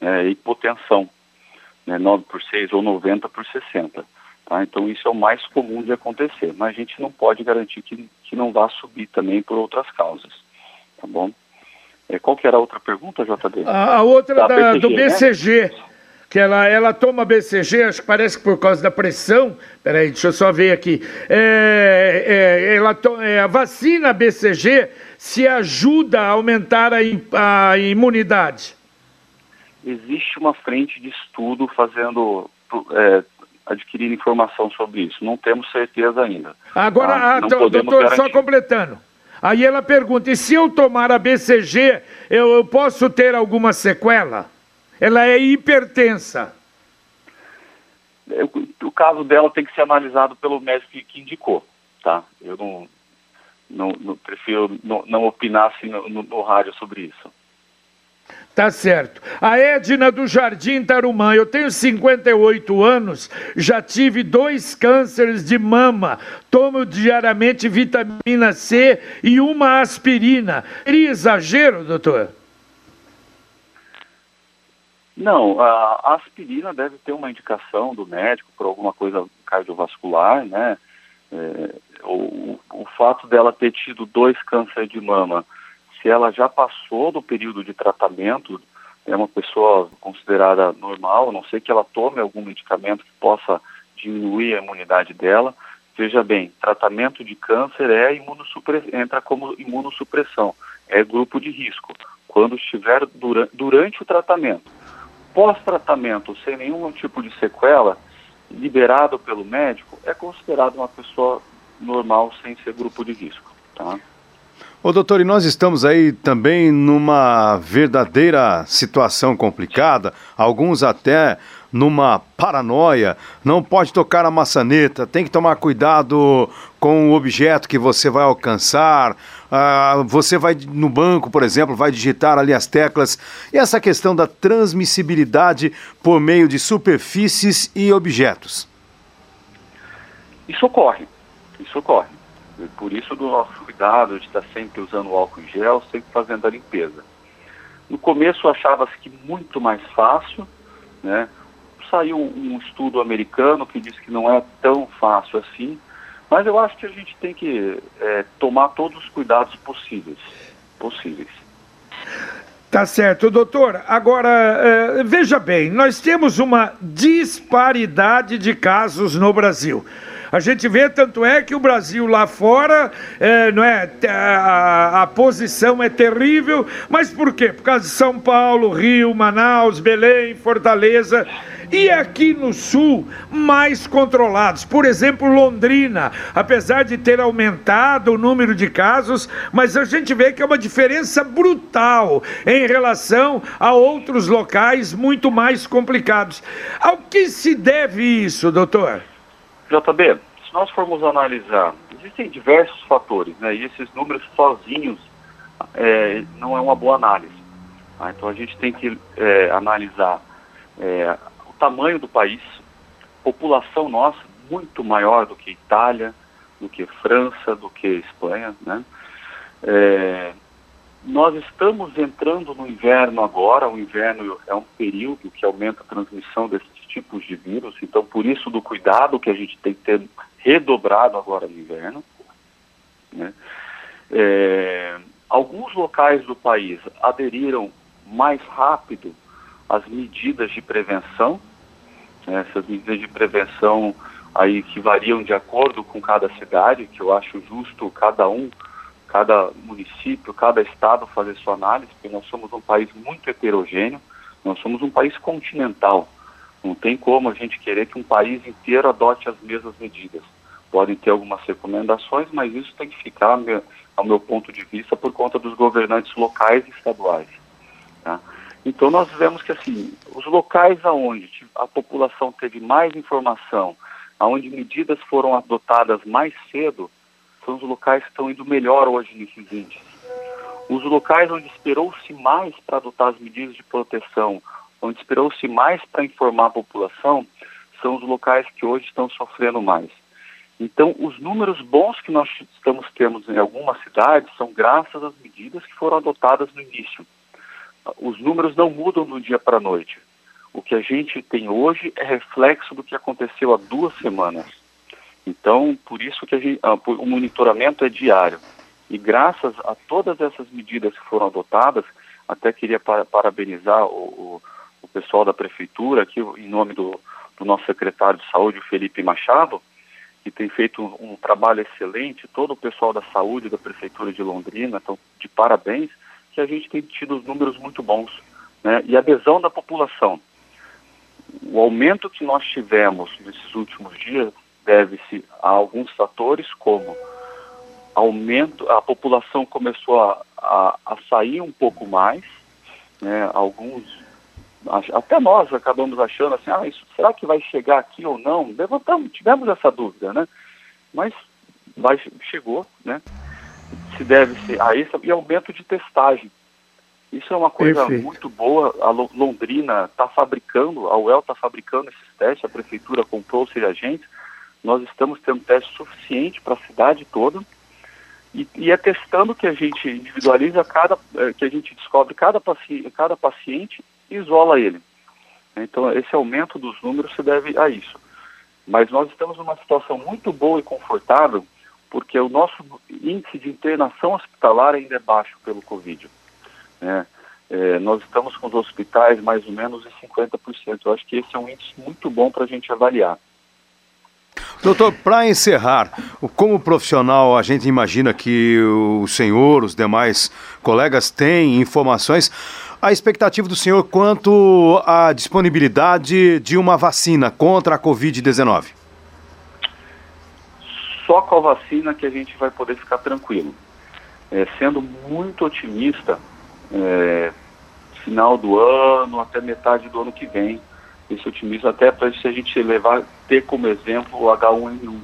né? hipotensão, né? 9 por 6 ou 90 por 60. Tá? Então, isso é o mais comum de acontecer, mas a gente não pode garantir que, que não vá subir também por outras causas. Tá bom? É, qual que era a outra pergunta, JD?
A, a outra da, BCG, do BCG. Né? que ela, ela toma BCG, acho que parece que por causa da pressão. Peraí, deixa eu só ver aqui. É, é, ela to, é, a vacina BCG se ajuda a aumentar a, a imunidade?
Existe uma frente de estudo fazendo, é, adquirindo informação sobre isso. Não temos certeza ainda.
Agora, tá? ah, doutor, garantir. só completando. Aí ela pergunta: e se eu tomar a BCG, eu, eu posso ter alguma sequela? ela é hipertensa.
É, o, caso dela tem que ser analisado pelo médico que, indicou, tá? Eu não, não, não prefiro não, não opinar assim no, no, no rádio sobre isso.
Tá certo. A Edna do Jardim Tarumã, eu tenho 58 anos, já tive dois cânceres de mama, tomo diariamente vitamina C e uma aspirina. Seria exagero, doutor?
Não, a aspirina deve ter uma indicação do médico por alguma coisa cardiovascular, né? É, o, o fato dela ter tido dois cânceres de mama, se ela já passou do período de tratamento, é uma pessoa considerada normal, a não sei que ela tome algum medicamento que possa diminuir a imunidade dela. Veja bem, tratamento de câncer é entra como imunossupressão, é grupo de risco. Quando estiver dura durante o tratamento pós-tratamento, sem nenhum tipo de sequela, liberado pelo médico, é considerado uma pessoa normal sem ser grupo de risco. Tá?
Ô doutor, e nós estamos aí também numa verdadeira situação complicada, alguns até numa paranoia, não pode tocar a maçaneta, tem que tomar cuidado com o objeto que você vai alcançar. Ah, você vai no banco, por exemplo, vai digitar ali as teclas. E essa questão da transmissibilidade por meio de superfícies e objetos?
Isso ocorre, isso ocorre. Por isso do nosso cuidado de estar sempre usando álcool em gel, sempre fazendo a limpeza. No começo achava-se que muito mais fácil, né? Saiu um estudo americano que diz que não é tão fácil assim, mas eu acho que a gente tem que é, tomar todos os cuidados possíveis. possíveis.
Tá certo, doutor. Agora, é, veja bem, nós temos uma disparidade de casos no Brasil. A gente vê, tanto é que o Brasil lá fora, é, não é, a, a, posição é terrível, mas por quê? Por causa de São Paulo, Rio, Manaus, Belém, Fortaleza. E aqui no sul, mais controlados. Por exemplo, Londrina, apesar de ter aumentado o número de casos, mas a gente vê que é uma diferença brutal em relação a outros locais muito mais complicados. Ao que se deve isso, doutor?
JB, se nós formos analisar, existem diversos fatores, né? E esses números sozinhos é, não é uma boa análise. Tá? Então a gente tem que é, analisar é, o tamanho do país, população nossa muito maior do que Itália, do que França, do que Espanha, né? É, nós estamos entrando no inverno agora, o inverno é um período que aumenta a transmissão desses tipos de vírus, então por isso do cuidado que a gente tem que ter redobrado agora no inverno. Né? É, alguns locais do país aderiram mais rápido às medidas de prevenção, né? essas medidas de prevenção aí que variam de acordo com cada cidade, que eu acho justo cada um cada município, cada estado fazer sua análise, porque nós somos um país muito heterogêneo, nós somos um país continental. Não tem como a gente querer que um país inteiro adote as mesmas medidas. Podem ter algumas recomendações, mas isso tem que ficar, ao meu ponto de vista, por conta dos governantes locais e estaduais. Tá? Então nós vemos que assim, os locais aonde a população teve mais informação, aonde medidas foram adotadas mais cedo, são os locais que estão indo melhor hoje nesses índices. Os locais onde esperou-se mais para adotar as medidas de proteção, onde esperou-se mais para informar a população, são os locais que hoje estão sofrendo mais. Então, os números bons que nós estamos tendo em algumas cidades são graças às medidas que foram adotadas no início. Os números não mudam do dia para a noite. O que a gente tem hoje é reflexo do que aconteceu há duas semanas. Então, por isso que gente, ah, o monitoramento é diário. E graças a todas essas medidas que foram adotadas, até queria parabenizar o, o, o pessoal da prefeitura, aqui em nome do, do, nosso secretário de saúde, Felipe Machado, que tem feito um, um, trabalho excelente, todo o pessoal da saúde da prefeitura de Londrina, então, de parabéns, que a gente tem tido números muito bons. Né? E adesão da população. O aumento que nós tivemos nesses últimos dias deve-se a alguns fatores, como aumento, a população começou a, a, a sair um pouco mais, né, alguns, até nós acabamos achando assim, ah, isso, será que vai chegar aqui ou não? Levantamos, tivemos essa dúvida, né? Mas vai, chegou, né? Se deve ser a isso e aumento de testagem. Isso é uma coisa Perfeito. muito boa. A Londrina está fabricando, a UEL está fabricando esses testes, a prefeitura comprou os reagentes nós estamos tendo teste suficiente para a cidade toda e, e, é testando que a gente individualiza cada, eh, que a gente descobre cada, paci cada paciente isola ele. Então, esse aumento dos números se deve a isso. Mas nós estamos numa situação muito boa e confortável, porque o nosso índice de internação hospitalar ainda é baixo pelo Covid. Né? É, nós estamos com os hospitais mais ou menos em 50%. Eu acho que esse é um índice muito bom para a gente avaliar.
Doutor, para encerrar, como profissional, a gente imagina que o senhor, os demais colegas têm informações. A expectativa do senhor quanto à disponibilidade de uma vacina contra a Covid-19?
Só com a vacina que a gente vai poder ficar tranquilo. É, sendo muito otimista, é, final do ano, até metade do ano que vem, esse otimismo até para se a gente levar, ter como exemplo o H1N1,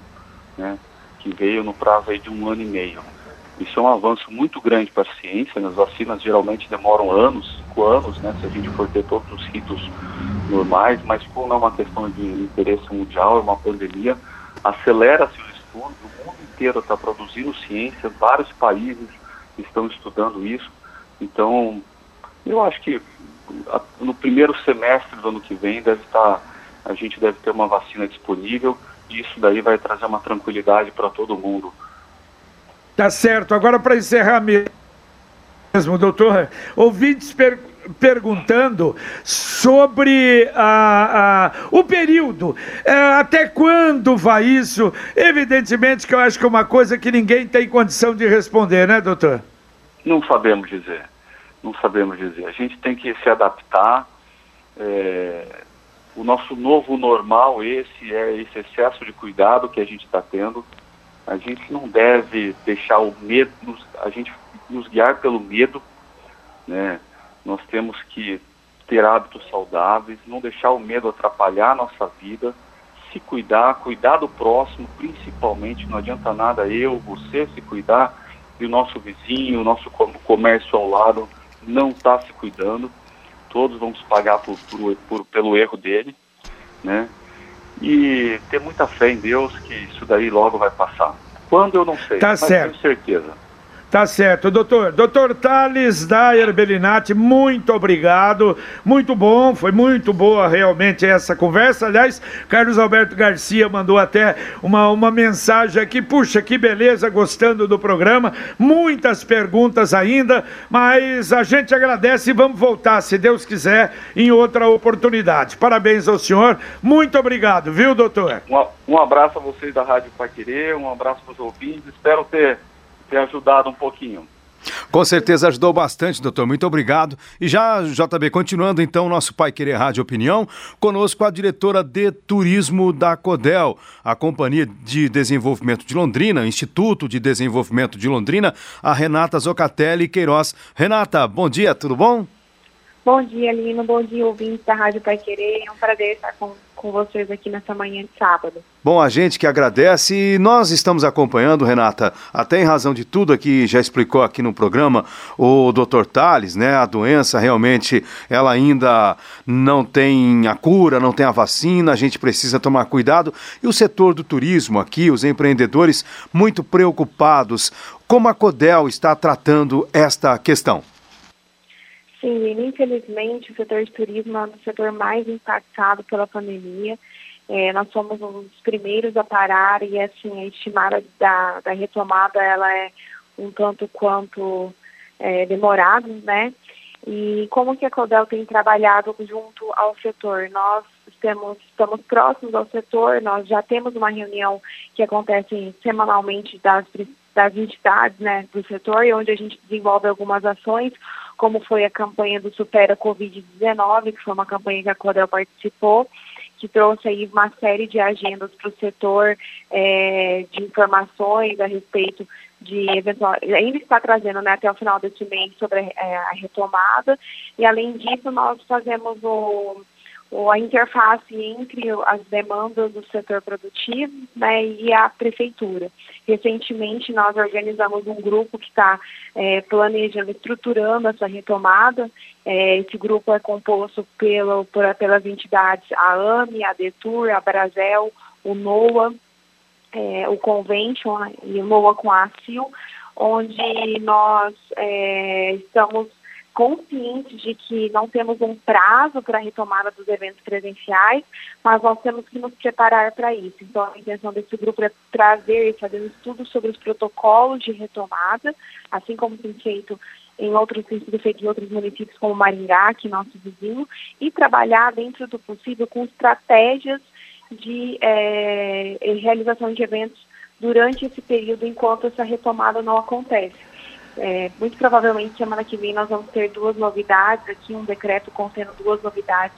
né, que veio no prazo de um ano e meio. Isso é um avanço muito grande para a ciência, né? as vacinas geralmente demoram anos, cinco anos, né, se a gente for ter todos os ritos normais, mas como é uma questão de interesse mundial, é uma pandemia, acelera-se o estudo, o mundo inteiro está produzindo ciência, vários países estão estudando isso, então eu acho que no primeiro semestre do ano que vem deve estar, a gente deve ter uma vacina disponível e isso daí vai trazer uma tranquilidade para todo mundo.
Tá certo. Agora para encerrar mesmo, doutor, ouvintes per perguntando sobre a, o período, é, até quando vai isso? Evidentemente que eu acho que é uma coisa que ninguém tem condição de responder, né, doutor?
Não sabemos dizer não sabemos dizer. A gente tem que se adaptar. É, o nosso novo normal, esse é esse excesso de cuidado que a gente está tendo. A gente não deve deixar o medo, a gente nos guiar pelo medo, né? Nós temos que ter hábitos saudáveis, não deixar o medo atrapalhar a nossa vida, se cuidar, cuidar do próximo, principalmente, não adianta nada eu, você se cuidar e o nosso vizinho, o nosso comércio ao lado não está se cuidando. Todos vamos pagar por, por, por, pelo erro dele, né? E ter muita fé em Deus que isso daí logo vai passar. Quando eu não sei,
tá
mas
certo.
tenho certeza.
Tá certo, doutor. Doutor Thales Dayer Bellinati, muito obrigado. Muito bom, foi muito boa realmente essa conversa. Aliás, Carlos Alberto Garcia mandou até uma, uma mensagem aqui. Puxa, que beleza, gostando do programa. Muitas perguntas ainda, mas a gente agradece e vamos voltar, se Deus quiser, em outra oportunidade. Parabéns ao senhor. Muito obrigado, viu, doutor?
Um, um abraço a vocês da Rádio Paquerê, um abraço para os ouvintes. Espero ter ter ajudado um pouquinho.
Com certeza ajudou bastante, doutor. Muito obrigado. E já, JB, continuando então nosso Pai Querer Rádio Opinião, conosco a diretora de turismo da CODEL, a Companhia de Desenvolvimento de Londrina, Instituto de Desenvolvimento de Londrina, a Renata Zocatelli Queiroz. Renata, bom dia, tudo bom?
Bom dia, Lino. Bom dia, ouvintes da Rádio Pai Querer. É um prazer estar com, com vocês aqui nessa manhã de sábado.
Bom, a gente que agradece e nós estamos acompanhando, Renata, até em razão de tudo aqui, já explicou aqui no programa o Dr. Tales, né? A doença realmente, ela ainda não tem a cura, não tem a vacina, a gente precisa tomar cuidado. E o setor do turismo aqui, os empreendedores muito preocupados. Como a Codel está tratando esta questão?
Sim, infelizmente o setor de turismo é o setor mais impactado pela pandemia. É, nós somos um dos primeiros a parar e assim a estimada da, da retomada ela é um tanto quanto é, demorado, né? E como que a Codel tem trabalhado junto ao setor? Nós temos, estamos próximos ao setor, nós já temos uma reunião que acontece semanalmente das, das entidades né, do setor onde a gente desenvolve algumas ações como foi a campanha do Supera Covid-19, que foi uma campanha que a Codel participou, que trouxe aí uma série de agendas para o setor é, de informações a respeito de eventual, ainda está trazendo né, até o final desse mês sobre a, é, a retomada, e além disso nós fazemos o ou a interface entre as demandas do setor produtivo né, e a prefeitura. Recentemente, nós organizamos um grupo que está é, planejando, estruturando essa retomada. É, esse grupo é composto pelo, por, pelas entidades a AME, a DETUR, a Brasel, o NOA, é, o Convention e o NOA com a ACIL, onde nós é, estamos conscientes de que não temos um prazo para a retomada dos eventos presenciais, mas nós temos que nos preparar para isso. Então, a intenção desse grupo é trazer e fazer um estudo sobre os protocolos de retomada, assim como tem feito em outros sido feito em outros municípios como Maringá, que é nosso vizinho, e trabalhar dentro do possível com estratégias de é, realização de eventos durante esse período enquanto essa retomada não acontece. É, muito provavelmente semana que vem nós vamos ter duas novidades aqui, um decreto contendo duas novidades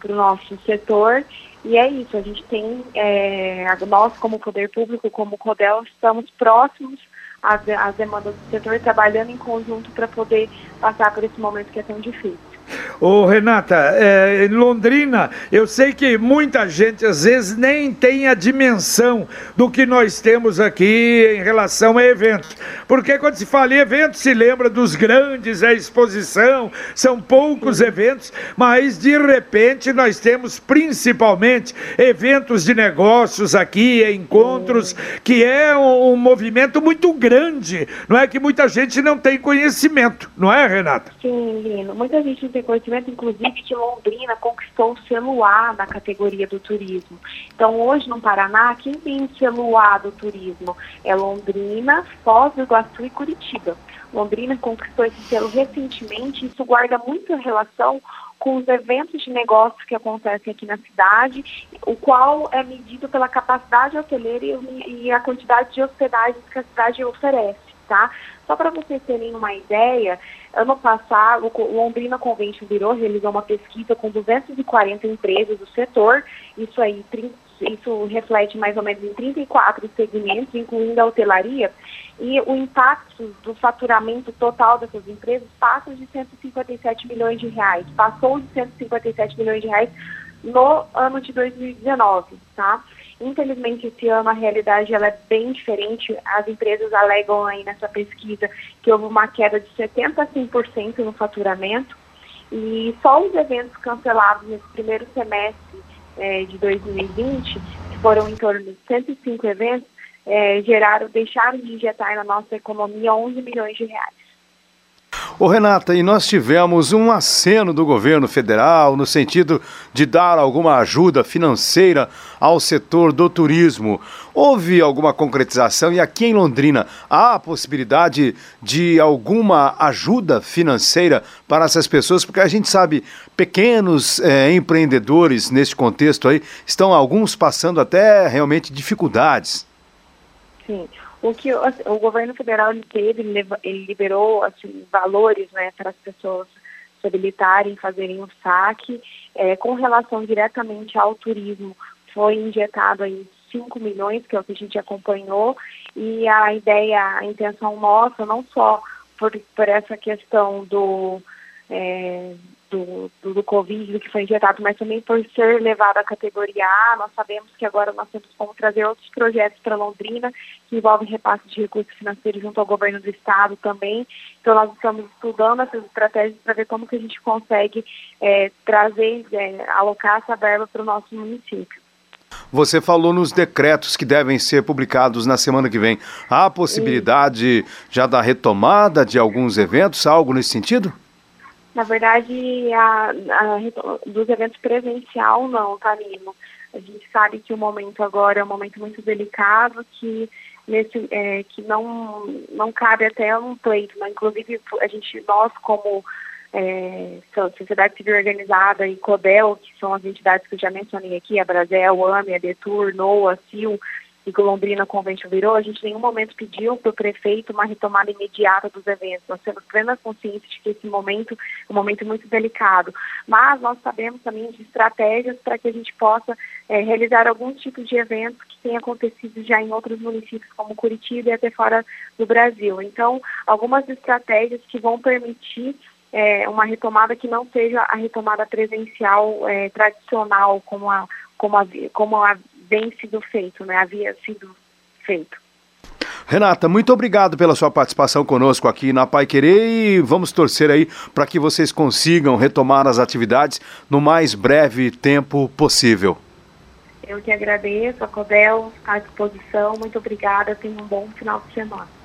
para o nosso setor. E é isso, a gente tem, é, nós como poder público, como CODEL, estamos próximos às, às demandas do setor, trabalhando em conjunto para poder passar por esse momento que é tão difícil.
Ô Renata, é, em Londrina, eu sei que muita gente às vezes nem tem a dimensão do que nós temos aqui em relação a eventos. Porque quando se fala em eventos, se lembra dos grandes, a exposição, são poucos eventos, mas de repente nós temos principalmente eventos de negócios aqui, encontros, que é um, um movimento muito grande, não é que muita gente não tem conhecimento, não é, Renata?
Sim, Lino, muita gente tem conhecimento, inclusive, que Londrina conquistou o A na categoria do turismo. Então, hoje no Paraná, quem tem o A do turismo é Londrina, Foz do Iguaçu e Curitiba. Londrina conquistou esse selo recentemente, isso guarda muita relação com os eventos de negócios que acontecem aqui na cidade, o qual é medido pela capacidade hoteleira e a quantidade de hospedagens que a cidade oferece, tá? Só para vocês terem uma ideia, ano passado o Londrina Convention Bureau realizou uma pesquisa com 240 empresas do setor, isso aí isso reflete mais ou menos em 34 segmentos, incluindo a hotelaria, e o impacto do faturamento total dessas empresas passa de 157 milhões de reais, passou de 157 milhões de reais no ano de 2019, tá? Infelizmente, esse ano a realidade ela é bem diferente. As empresas alegam aí nessa pesquisa que houve uma queda de 70 a 100% no faturamento e só os eventos cancelados nesse primeiro semestre é, de 2020, que foram em torno de 105 eventos, é, geraram, deixaram de injetar na nossa economia 11 milhões de reais.
Ô Renata, e nós tivemos um aceno do governo federal no sentido de dar alguma ajuda financeira ao setor do turismo. Houve alguma concretização e aqui em Londrina há a possibilidade de alguma ajuda financeira para essas pessoas? Porque a gente sabe, pequenos é, empreendedores neste contexto aí estão alguns passando até realmente dificuldades.
Sim o que assim, o governo federal ele teve, ele liberou assim, valores né, para as pessoas se habilitarem, fazerem o saque. É, com relação diretamente ao turismo, foi injetado aí 5 milhões, que é o que a gente acompanhou, e a ideia, a intenção nossa, não só por, por essa questão do, é, do, do, do, Covid, do que foi injetado, mas também por ser levado à categoria A. Nós sabemos que agora nós temos como trazer outros projetos para Londrina, que envolvem repasse de recursos financeiros junto ao governo do estado também. Então nós estamos estudando essas estratégias para ver como que a gente consegue é, trazer, é, alocar essa verba para o nosso município.
Você falou nos decretos que devem ser publicados na semana que vem. Há a possibilidade já da retomada de alguns eventos, algo nesse sentido?
Na verdade, a, a, dos eventos presencial não, tá, Nino? A gente sabe que o momento agora é um momento muito delicado, que nesse é, que não não cabe até um pleito, né? Inclusive a gente nós como é, Sociedade Civil Organizada e CODEL, que são as entidades que eu já mencionei aqui, a Brasel, AME, a DETUR, NOA, CIL, e que Londrina Convênio virou, a gente em nenhum momento pediu para o prefeito uma retomada imediata dos eventos. Nós temos plena consciência de que esse momento é um momento muito delicado. Mas nós sabemos também de estratégias para que a gente possa é, realizar alguns tipos de eventos que têm acontecido já em outros municípios, como Curitiba e até fora do Brasil. Então, algumas estratégias que vão permitir é, uma retomada que não seja a retomada presencial é, tradicional, como a, como a, como a bem sido feito, né? Havia sido feito.
Renata, muito obrigado pela sua participação conosco aqui na Pai Querer e vamos torcer aí para que vocês consigam retomar as atividades no mais breve tempo possível.
Eu que agradeço, a Codel à disposição. Muito obrigada, tenha um bom final de semana.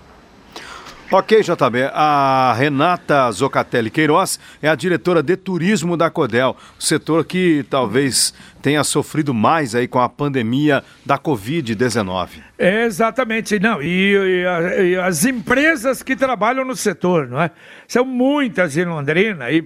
Ok, JB. A Renata Zocatelli Queiroz é a diretora de turismo da Codel, setor que talvez tenha sofrido mais aí com a pandemia da Covid-19.
É, exatamente, não. E, e, e, as empresas que trabalham no setor, não é? São muitas em Londrina e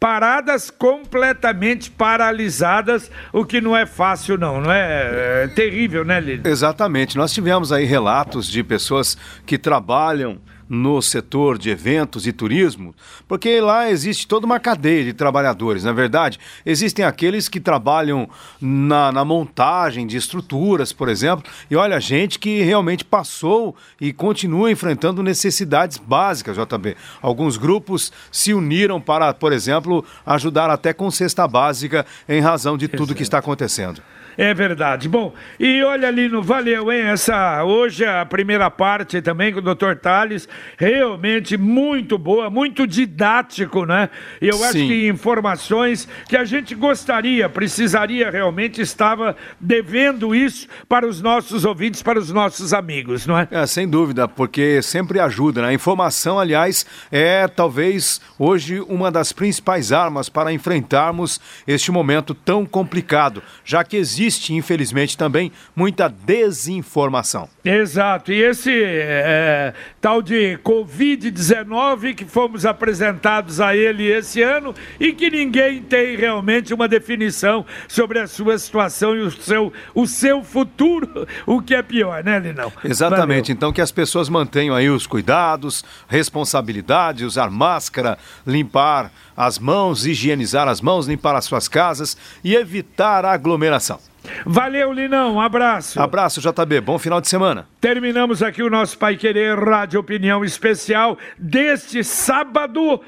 paradas completamente paralisadas, o que não é fácil, não. Não é, é terrível, né, Lili?
Exatamente. Nós tivemos aí relatos de pessoas que trabalham no setor de eventos e turismo, porque lá existe toda uma cadeia de trabalhadores, na é verdade. Existem aqueles que trabalham na, na, montagem de estruturas, por exemplo, e olha, gente que realmente passou e continua enfrentando necessidades básicas, JB. Alguns grupos se uniram para, por exemplo, ajudar até com cesta básica em razão de tudo que está acontecendo.
É verdade. Bom, e olha ali no Valeu, hein? Essa, hoje a primeira parte também com o Dr. Tales, realmente muito boa, muito didático, né? E eu Sim. acho que informações que a gente gostaria, precisaria realmente, estava devendo isso para os nossos ouvintes, para os nossos amigos, não é?
É, sem dúvida, porque sempre ajuda, né? A informação, aliás, é talvez hoje uma das principais armas para enfrentarmos este momento tão complicado, já que existe existe, infelizmente, também muita desinformação.
Exato. E esse é, tal de Covid-19 que fomos apresentados a ele esse ano e que ninguém tem realmente uma definição sobre a sua situação e o seu, o seu futuro, o que é pior, né, Linão?
Exatamente. Valeu. Então que as pessoas mantenham aí os cuidados, responsabilidade, usar máscara, limpar as mãos, higienizar as mãos, limpar as suas casas e evitar aglomeração.
Valeu, Linão. Um abraço.
Abraço, JB. Bom final de semana.
Terminamos aqui o nosso Pai Querer Rádio Opinião Especial deste sábado